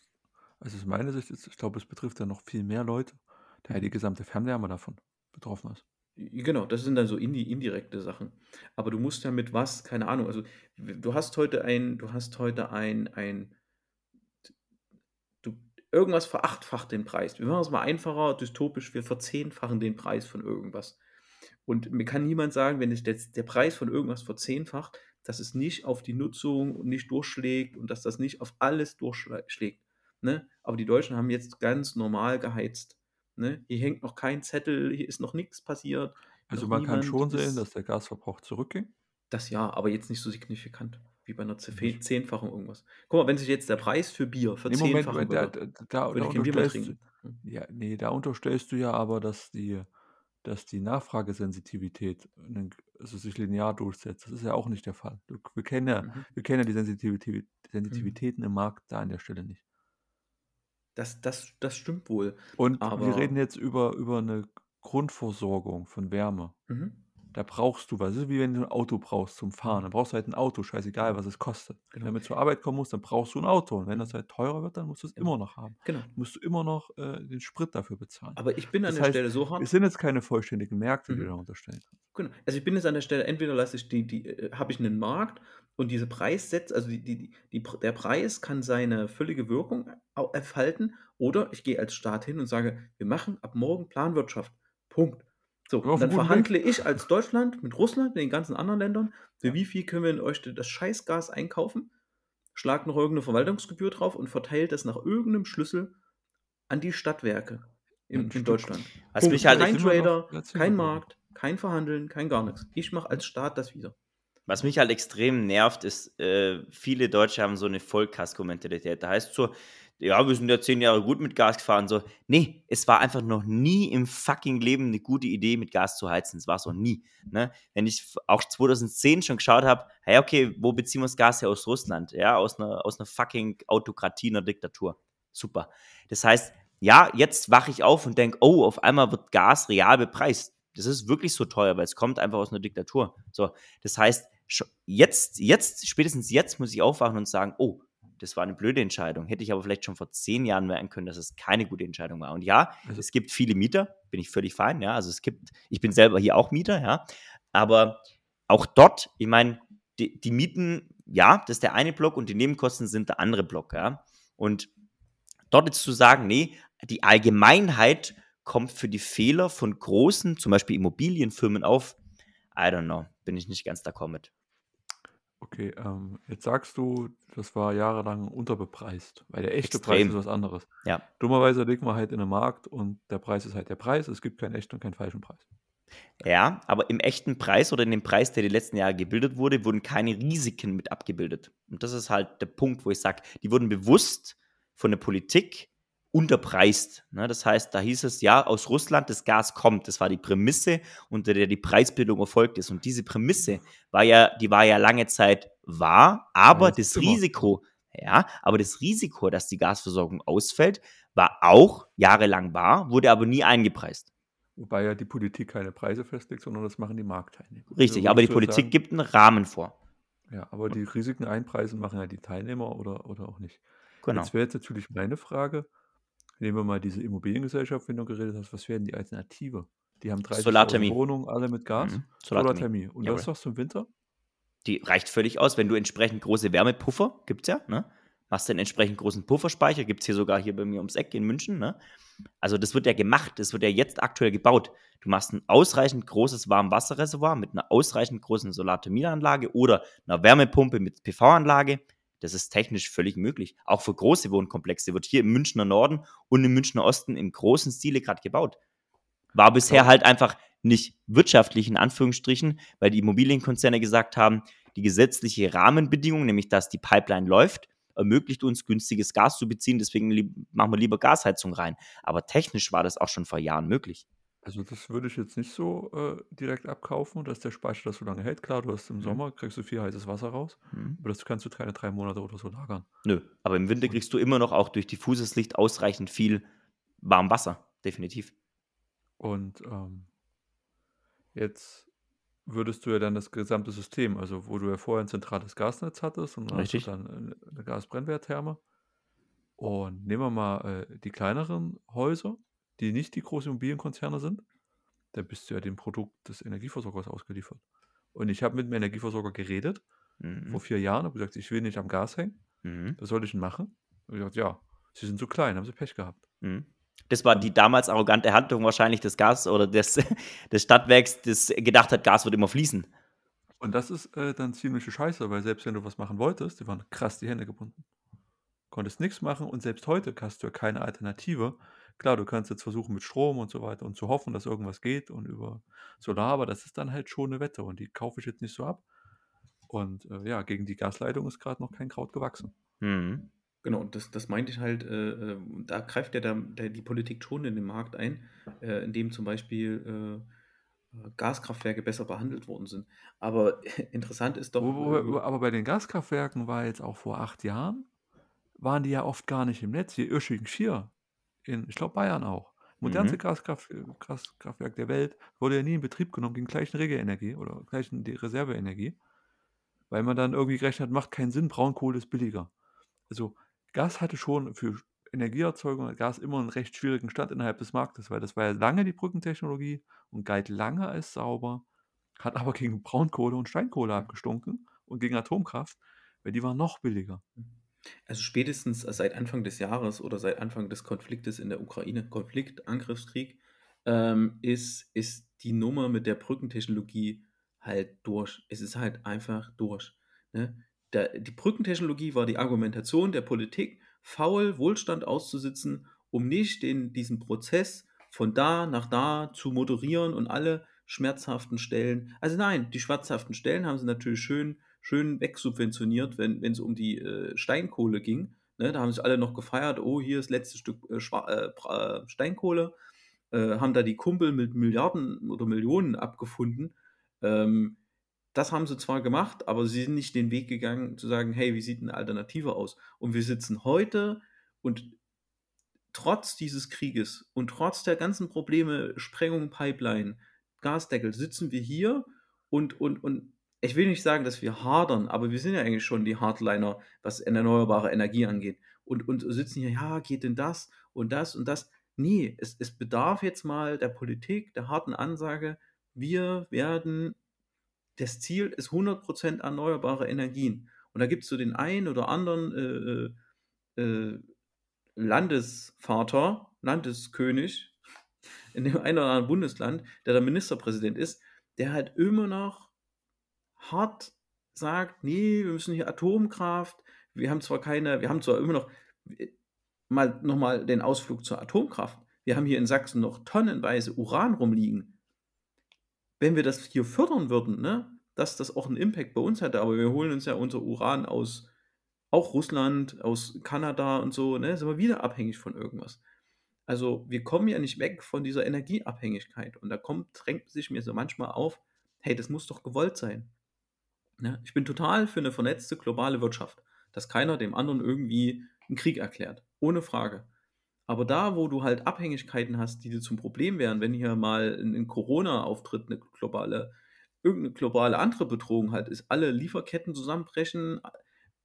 Also aus meiner Sicht ist, ich glaube, es betrifft ja noch viel mehr Leute, da ja die gesamte Fernwärme davon betroffen ist. Genau, das sind dann so indi indirekte Sachen. Aber du musst ja mit was, keine Ahnung, also du hast heute ein, du hast heute ein, ein irgendwas verachtfacht den Preis. Wir machen es mal einfacher, dystopisch, wir verzehnfachen den Preis von irgendwas. Und mir kann niemand sagen, wenn jetzt der Preis von irgendwas verzehnfacht, dass es nicht auf die Nutzung nicht durchschlägt und dass das nicht auf alles durchschlägt. Ne? Aber die Deutschen haben jetzt ganz normal geheizt. Ne? Hier hängt noch kein Zettel, hier ist noch nichts passiert. Also man kann schon sehen, dass der Gasverbrauch zurückging. Das ja, aber jetzt nicht so signifikant. Wie bei einer Zehnfachung irgendwas. Guck mal, wenn sich jetzt der Preis für Bier verzehnfachen nee, würde, da, da, würde da ich kein Bier mehr trinken. Hm. Ja, nee, da unterstellst du ja aber, dass die, dass die Nachfragesensitivität also sich linear durchsetzt. Das ist ja auch nicht der Fall. Du, wir, kennen ja, mhm. wir kennen ja die Sensitivität, Sensitivitäten mhm. im Markt da an der Stelle nicht. Das, das, das stimmt wohl. Und wir reden jetzt über, über eine Grundversorgung von Wärme. Mhm. Da brauchst du was. Das ist wie wenn du ein Auto brauchst zum Fahren. Dann brauchst du halt ein Auto, scheißegal, was es kostet. Genau. Wenn du zur Arbeit kommen musst, dann brauchst du ein Auto. Und wenn das halt teurer wird, dann musst du es Genau. immer noch haben. Genau. Dann musst du immer noch äh, den Sprit dafür bezahlen. Aber ich bin an Das der heißt, Stelle so hart. Es sind jetzt keine vollständigen Märkte, die Mhm. du da unterstellen kannst. Genau. Also ich bin jetzt an der Stelle, entweder lasse ich die, die äh, habe ich einen Markt und diese Preissätze, also die, die, die, die, der Preis kann seine völlige Wirkung entfalten, oder ich gehe als Staat hin und sage, wir machen ab morgen Planwirtschaft. Punkt. So, dann verhandle ich als Deutschland mit Russland, mit den ganzen anderen Ländern, für wie viel können wir in euch das Scheißgas einkaufen, schlagt noch irgendeine Verwaltungsgebühr drauf und verteilt das nach irgendeinem Schlüssel an die Stadtwerke in, in. Deutschland. Was Punkt. mich halt kein noch- Trader, kein. Markt, kein Verhandeln, kein gar nichts. Ich mache als Staat das wieder. Was mich halt extrem nervt, ist, äh, viele Deutsche haben so eine Vollkasko-Mentalität. Da heißt so, ja, wir sind ja zehn Jahre gut mit Gas gefahren. So, nee, es war einfach noch nie im fucking Leben eine gute Idee, mit Gas zu heizen. Es war es noch nie. Ne? Wenn ich auch 2010 schon geschaut habe, hey, okay, wo beziehen wir das Gas her aus Russland? Ja, aus einer, aus einer fucking Autokratie, einer Diktatur. Super. Das heißt, ja, jetzt wache ich auf und denke, oh, auf einmal wird Gas real bepreist. Das ist wirklich so teuer, weil es kommt einfach aus einer Diktatur. So, das heißt, jetzt, jetzt, spätestens jetzt muss ich aufwachen und sagen, oh, das war eine blöde Entscheidung. Hätte ich aber vielleicht schon vor zehn Jahren merken können, dass es keine gute Entscheidung war. Und ja, Also- es gibt viele Mieter, bin ich völlig fein, ja. Also es gibt, ich bin selber hier auch Mieter, ja. Aber auch dort, ich meine, die, die Mieten, ja, das ist der eine Block und die Nebenkosten sind der andere Block, ja. Und dort jetzt zu sagen, nee, die Allgemeinheit kommt für die Fehler von großen, zum Beispiel Immobilienfirmen auf, I don't know, bin ich nicht ganz d'accord mit. Okay, ähm, jetzt sagst du, das war jahrelang unterbepreist, weil der echte. Preis ist was anderes. Ja. Dummerweise legt man halt in den Markt und der Preis ist halt der Preis. Es gibt keinen echten und keinen falschen Preis. Ja, aber im echten Preis oder in dem Preis, der die letzten Jahre gebildet wurde, wurden keine Risiken mit abgebildet. Und das ist halt der Punkt, wo ich sage, die wurden bewusst von der Politik unterpreist. Ne? Das heißt, da hieß es, ja, aus Russland das Gas kommt. Das war die Prämisse, unter der die Preisbildung erfolgt ist. Und diese Prämisse war ja, die war ja lange Zeit wahr, aber Ja, das das. Risiko, ja, aber das Risiko, dass die Gasversorgung ausfällt, war auch jahrelang wahr, wurde aber nie eingepreist. Wobei ja die Politik keine Preise festlegt, sondern das machen die Marktteilnehmer. Richtig, Also aber die Politik sagen- gibt einen Rahmen vor. Ja, aber die Risiken einpreisen machen ja die Teilnehmer oder, oder auch nicht. Genau. Jetzt wäre jetzt natürlich meine Frage, nehmen wir mal diese Immobiliengesellschaft, wenn du geredet hast, was wäre denn die Alternative? Die haben 30.000 Solarthermie. Wohnungen, alle mit Gas. Mhm. Solarthermie. Solarthermie. Und Jawohl. was sagst du im Winter? Die reicht völlig aus, wenn du entsprechend große Wärmepuffer, gibt es ja, ne? Machst du einen entsprechend großen Pufferspeicher, gibt es hier sogar hier bei mir ums Eck in München, ne? Also das wird ja gemacht, das wird ja jetzt aktuell gebaut. Du machst ein ausreichend großes Warmwasserreservoir mit einer ausreichend großen Solarthermieanlage oder einer Wärmepumpe mit PV-Anlage. Das ist technisch völlig möglich. Auch für große Wohnkomplexe wird hier im Münchner Norden und im Münchner Osten im großen Stile gerade gebaut. War bisher Ja. halt einfach nicht wirtschaftlich in Anführungsstrichen, weil die Immobilienkonzerne gesagt haben, die gesetzliche Rahmenbedingung, nämlich dass die Pipeline läuft, ermöglicht uns günstiges Gas zu beziehen, deswegen machen wir lieber Gasheizung rein. Aber technisch war das auch schon vor Jahren möglich. Also das würde ich jetzt nicht so äh, direkt abkaufen, dass der Speicher das so lange hält. Klar, du hast im Mhm. Sommer, kriegst du viel heißes Wasser raus, Hm. aber das kannst du keine drei Monate oder so lagern. Nö, aber im Winter kriegst du immer noch auch durch diffuses Licht ausreichend viel warm Wasser, definitiv. Und ähm, jetzt würdest du ja dann das gesamte System, also wo du ja vorher ein zentrales Gasnetz hattest und dann hast Richtig. du dann eine- eine Gasbrennwerttherme. Und nehmen wir mal äh, die kleineren Häuser, die nicht die großen Immobilienkonzerne sind, da bist du ja dem Produkt des Energieversorgers ausgeliefert. Und ich habe mit dem Energieversorger geredet Mhm. vor vier Jahren, habe gesagt, ich will nicht am Gas hängen. Mhm. Was soll ich denn machen? Und ich gesagt, ja, sie sind so klein, haben sie Pech gehabt. Mhm. Das war die damals arrogante Haltung wahrscheinlich des Gas oder des, des Stadtwerks, das gedacht hat, Gas wird immer fließen. Und das ist äh, dann ziemliche Scheiße, weil selbst wenn du was machen wolltest, die waren krass die Hände gebunden. Konntest nichts machen und selbst heute hast du ja keine Alternative. Klar, du kannst jetzt versuchen mit Strom und so weiter und zu hoffen, dass irgendwas geht und über Solar, aber das ist dann halt schon eine Wette und die kaufe ich jetzt nicht so ab. Und äh, ja, gegen die Gasleitung ist gerade noch kein Kraut gewachsen. Mhm. Genau, und das, das meinte ich halt, äh, äh, da greift ja der, der, die Politik schon in den Markt ein, äh, indem zum Beispiel äh, äh, Gaskraftwerke besser behandelt worden sind. Aber interessant ist doch, aber bei den Gaskraftwerken war jetzt auch vor acht Jahren, waren die ja oft gar nicht im Netz. Hier Irsching-Schier, in, ich glaube Bayern auch. modernste Mhm. Gaskraft Gaskraftwerk der Welt wurde ja nie in Betrieb genommen gegen gleichen Regelenergie oder gleichen die Reserveenergie, weil man dann irgendwie gerechnet hat, macht keinen Sinn, Braunkohle ist billiger. Also, Gas hatte schon für Energieerzeugung hat Gas immer einen recht schwierigen Stand innerhalb des Marktes, weil das war ja lange die Brückentechnologie und galt lange als sauber, hat aber gegen Braunkohle und Steinkohle abgestunken und gegen Atomkraft, weil die waren noch billiger. Also spätestens seit Anfang des Jahres oder seit Anfang des Konfliktes in der Ukraine, Konflikt, Angriffskrieg, ähm, ist, ist die Nummer mit der Brückentechnologie halt durch. Es ist halt einfach durch. Ne? Der, die Brückentechnologie war die Argumentation der Politik, faul Wohlstand auszusitzen, um nicht den, diesen Prozess von da nach da zu moderieren und alle schmerzhaften Stellen. Also nein, die schmerzhaften Stellen haben sie natürlich schön, schön wegsubventioniert, wenn es um die äh, Steinkohle ging. Ne, da haben sich alle noch gefeiert, oh, hier ist das letzte Stück äh, äh, Steinkohle, äh, haben da die Kumpel mit Milliarden oder Millionen abgefunden. Ähm, das haben sie zwar gemacht, aber sie sind nicht den Weg gegangen zu sagen, hey, wie sieht eine Alternative aus? Und wir sitzen heute und trotz dieses Krieges und trotz der ganzen Probleme, Sprengung, Pipeline, Gasdeckel, sitzen wir hier und, und, und ich will nicht sagen, dass wir hadern, aber wir sind ja eigentlich schon die Hardliner, was erneuerbare Energie angeht. Und, und sitzen hier, ja, geht denn das und das und das? Nee, es, es bedarf jetzt mal der Politik, der harten Ansage, wir werden das Ziel ist 100% erneuerbare Energien. Und da gibt es so den einen oder anderen äh, äh, Landesvater, Landeskönig in dem einen oder anderen Bundesland, der der Ministerpräsident ist, der halt immer noch hart sagt, nee, wir müssen hier Atomkraft, wir haben zwar keine, wir haben zwar immer noch mal nochmal den Ausflug zur Atomkraft. Wir haben hier in Sachsen noch tonnenweise Uran rumliegen wenn wir das hier fördern würden, ne, dass das auch einen Impact bei uns hätte, aber wir holen uns ja unser Uran aus auch Russland, aus Kanada und so, ne, sind wir wieder abhängig von irgendwas. Also wir kommen ja nicht weg von dieser Energieabhängigkeit und da kommt, drängt sich mir so manchmal auf, hey, das muss doch gewollt sein. Ne? Ich bin total für eine vernetzte globale Wirtschaft, dass keiner dem anderen irgendwie einen Krieg erklärt, ohne Frage. Aber da, wo du halt Abhängigkeiten hast, die dir zum Problem wären, wenn hier mal in, in Corona auftritt, eine globale, irgendeine globale andere Bedrohung halt ist, alle Lieferketten zusammenbrechen,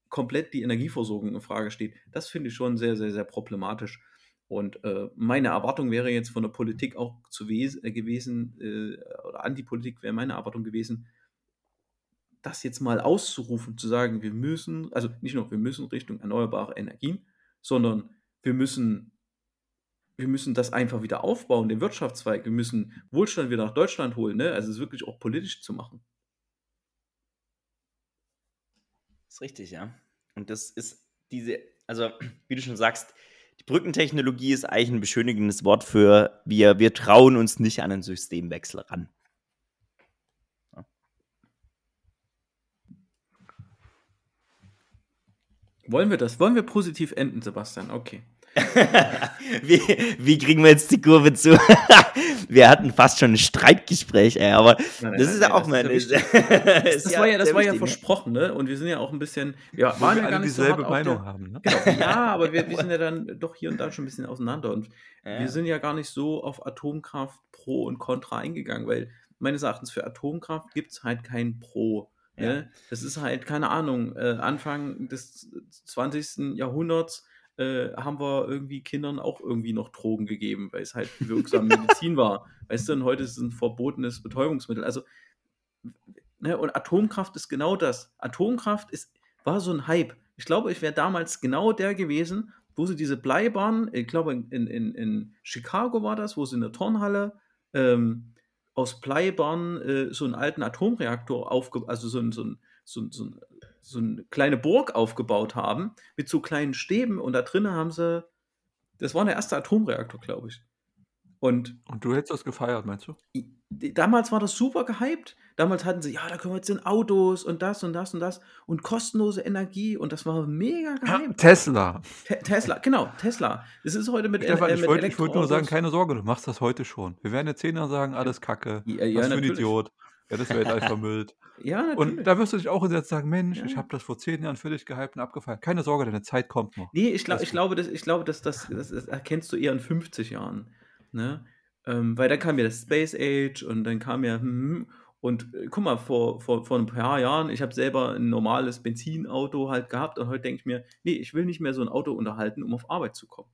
komplett die Energieversorgung in Frage steht, das finde ich schon sehr, sehr, sehr problematisch. Und äh, meine Erwartung wäre jetzt von der Politik auch zu äh, gewesen, äh, oder an die Politik wäre meine Erwartung gewesen, das jetzt mal auszurufen, zu sagen, wir müssen, also nicht nur wir müssen Richtung erneuerbare Energien, sondern wir müssen wir müssen das einfach wieder aufbauen, den Wirtschaftszweig. Wir müssen Wohlstand wieder nach Deutschland holen. Ne? Also es wirklich auch politisch zu machen. Das ist richtig, ja. Und das ist diese, also wie du schon sagst, die Brückentechnologie ist eigentlich ein beschönigendes Wort für wir, wir trauen uns nicht an einen Systemwechsel ran. Wollen wir das? Wollen wir positiv enden, Sebastian? Okay. wie, wie, kriegen wir jetzt die Kurve zu? wir hatten fast schon ein Streitgespräch, ey, aber nein, nein, das ist ja auch mal. Das, das, das, war ja, das war ja versprochen, ne? Und wir sind ja auch ein bisschen. Wir waren ja gar nicht dieselbe so Meinung der, haben, ne? Genau, ja, aber wir, wir, sind ja dann doch hier und da schon ein bisschen auseinander. Und ja. wir sind ja gar nicht so auf Atomkraft pro und contra eingegangen, weil meines Erachtens für Atomkraft gibt es halt kein Pro. Ne? Ja. Ne? Das ist halt, keine Ahnung, äh, Anfang des 20. Jahrhunderts äh, haben wir irgendwie Kindern auch irgendwie noch Drogen gegeben, weil es halt wirksame Medizin war. Weißt du, und heute ist es ein verbotenes Betäubungsmittel. Also, ne, und Atomkraft ist genau das. Atomkraft ist, war so ein Hype. Ich glaube, ich wäre damals genau der gewesen, wo sie diese Bleibahn, ich glaube in, in, in Chicago war das, wo sie in der Turnhalle ähm, aus Bleibahn äh, so einen alten Atomreaktor aufgebaut, also so ein, so ein, so, so, so eine kleine Burg aufgebaut haben mit so kleinen Stäben und da drinnen haben sie, das war der erste Atomreaktor, glaube ich. Und, und du hättest das gefeiert, meinst du? Damals war das super gehypt. Damals hatten sie, ja, da können wir jetzt in Autos und das und das und das und kostenlose Energie und das war mega gehypt. Tesla. Te Tesla, genau, Tesla. Das ist heute mit Stefan, äh, ich wollte wollt nur sagen, keine Sorge, du machst das heute schon. Wir werden in zehn Jahren sagen, alles Kacke. Ja, ja, was für ein Idiot. Ja, das Weltall vermüllt. ja, natürlich. Und da wirst du dich auch hinsetzen sagen, Mensch, ja. ich habe das vor zehn Jahren völlig gehypt und abgefallen. Keine Sorge, deine Zeit kommt noch. Nee, ich, glaub, ich glaube, das, ich glaube das, das, das, das erkennst du eher in 50 Jahren. Ne? Ähm, weil dann kam ja das Space Age und dann kam ja, hm, hm, und äh, guck mal, vor, vor, vor ein paar Jahren, ich habe selber ein normales Benzinauto halt gehabt und heute denke ich mir, nee, ich will nicht mehr so ein Auto unterhalten, um auf Arbeit zu kommen.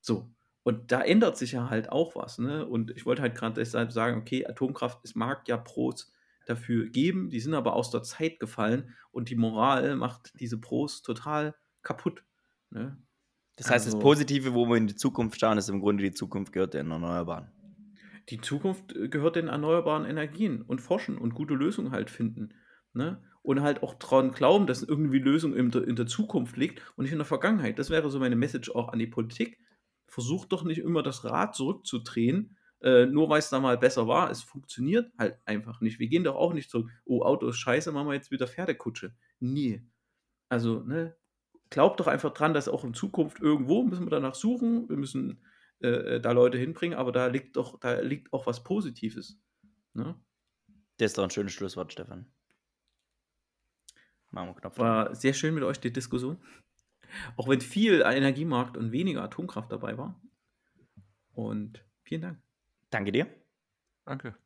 So. Und da ändert sich ja halt auch was. Ne? Und ich wollte halt gerade deshalb sagen, okay, Atomkraft, es mag ja Pros dafür geben, die sind aber aus der Zeit gefallen und die Moral macht diese Pros total kaputt. Ne? Das heißt, also, das Positive, wo wir in die Zukunft schauen, ist im Grunde die Zukunft gehört den Erneuerbaren. Die Zukunft äh, gehört den erneuerbaren Energien und forschen und gute Lösungen halt finden. Ne? Und halt auch daran glauben, dass irgendwie Lösung in der, in der Zukunft liegt und nicht in der Vergangenheit. Das wäre so meine Message auch an die Politik. Versucht doch nicht immer das Rad zurückzudrehen, äh, nur weil es da mal besser war. Es funktioniert halt einfach nicht. Wir gehen doch auch nicht zurück. Oh, Auto ist scheiße, machen wir jetzt wieder Pferdekutsche. Nie. Also, ne, glaubt doch einfach dran, dass auch in Zukunft irgendwo müssen wir danach suchen. Wir müssen äh, äh, da Leute hinbringen, aber da liegt doch, da liegt auch was Positives. Ne? Das ist doch ein schönes Schlusswort, Stefan. Machen wir Knopf. War sehr schön mit euch die Diskussion. Auch wenn viel Energiemarkt und weniger Atomkraft dabei war. Und vielen Dank. Danke dir. Danke.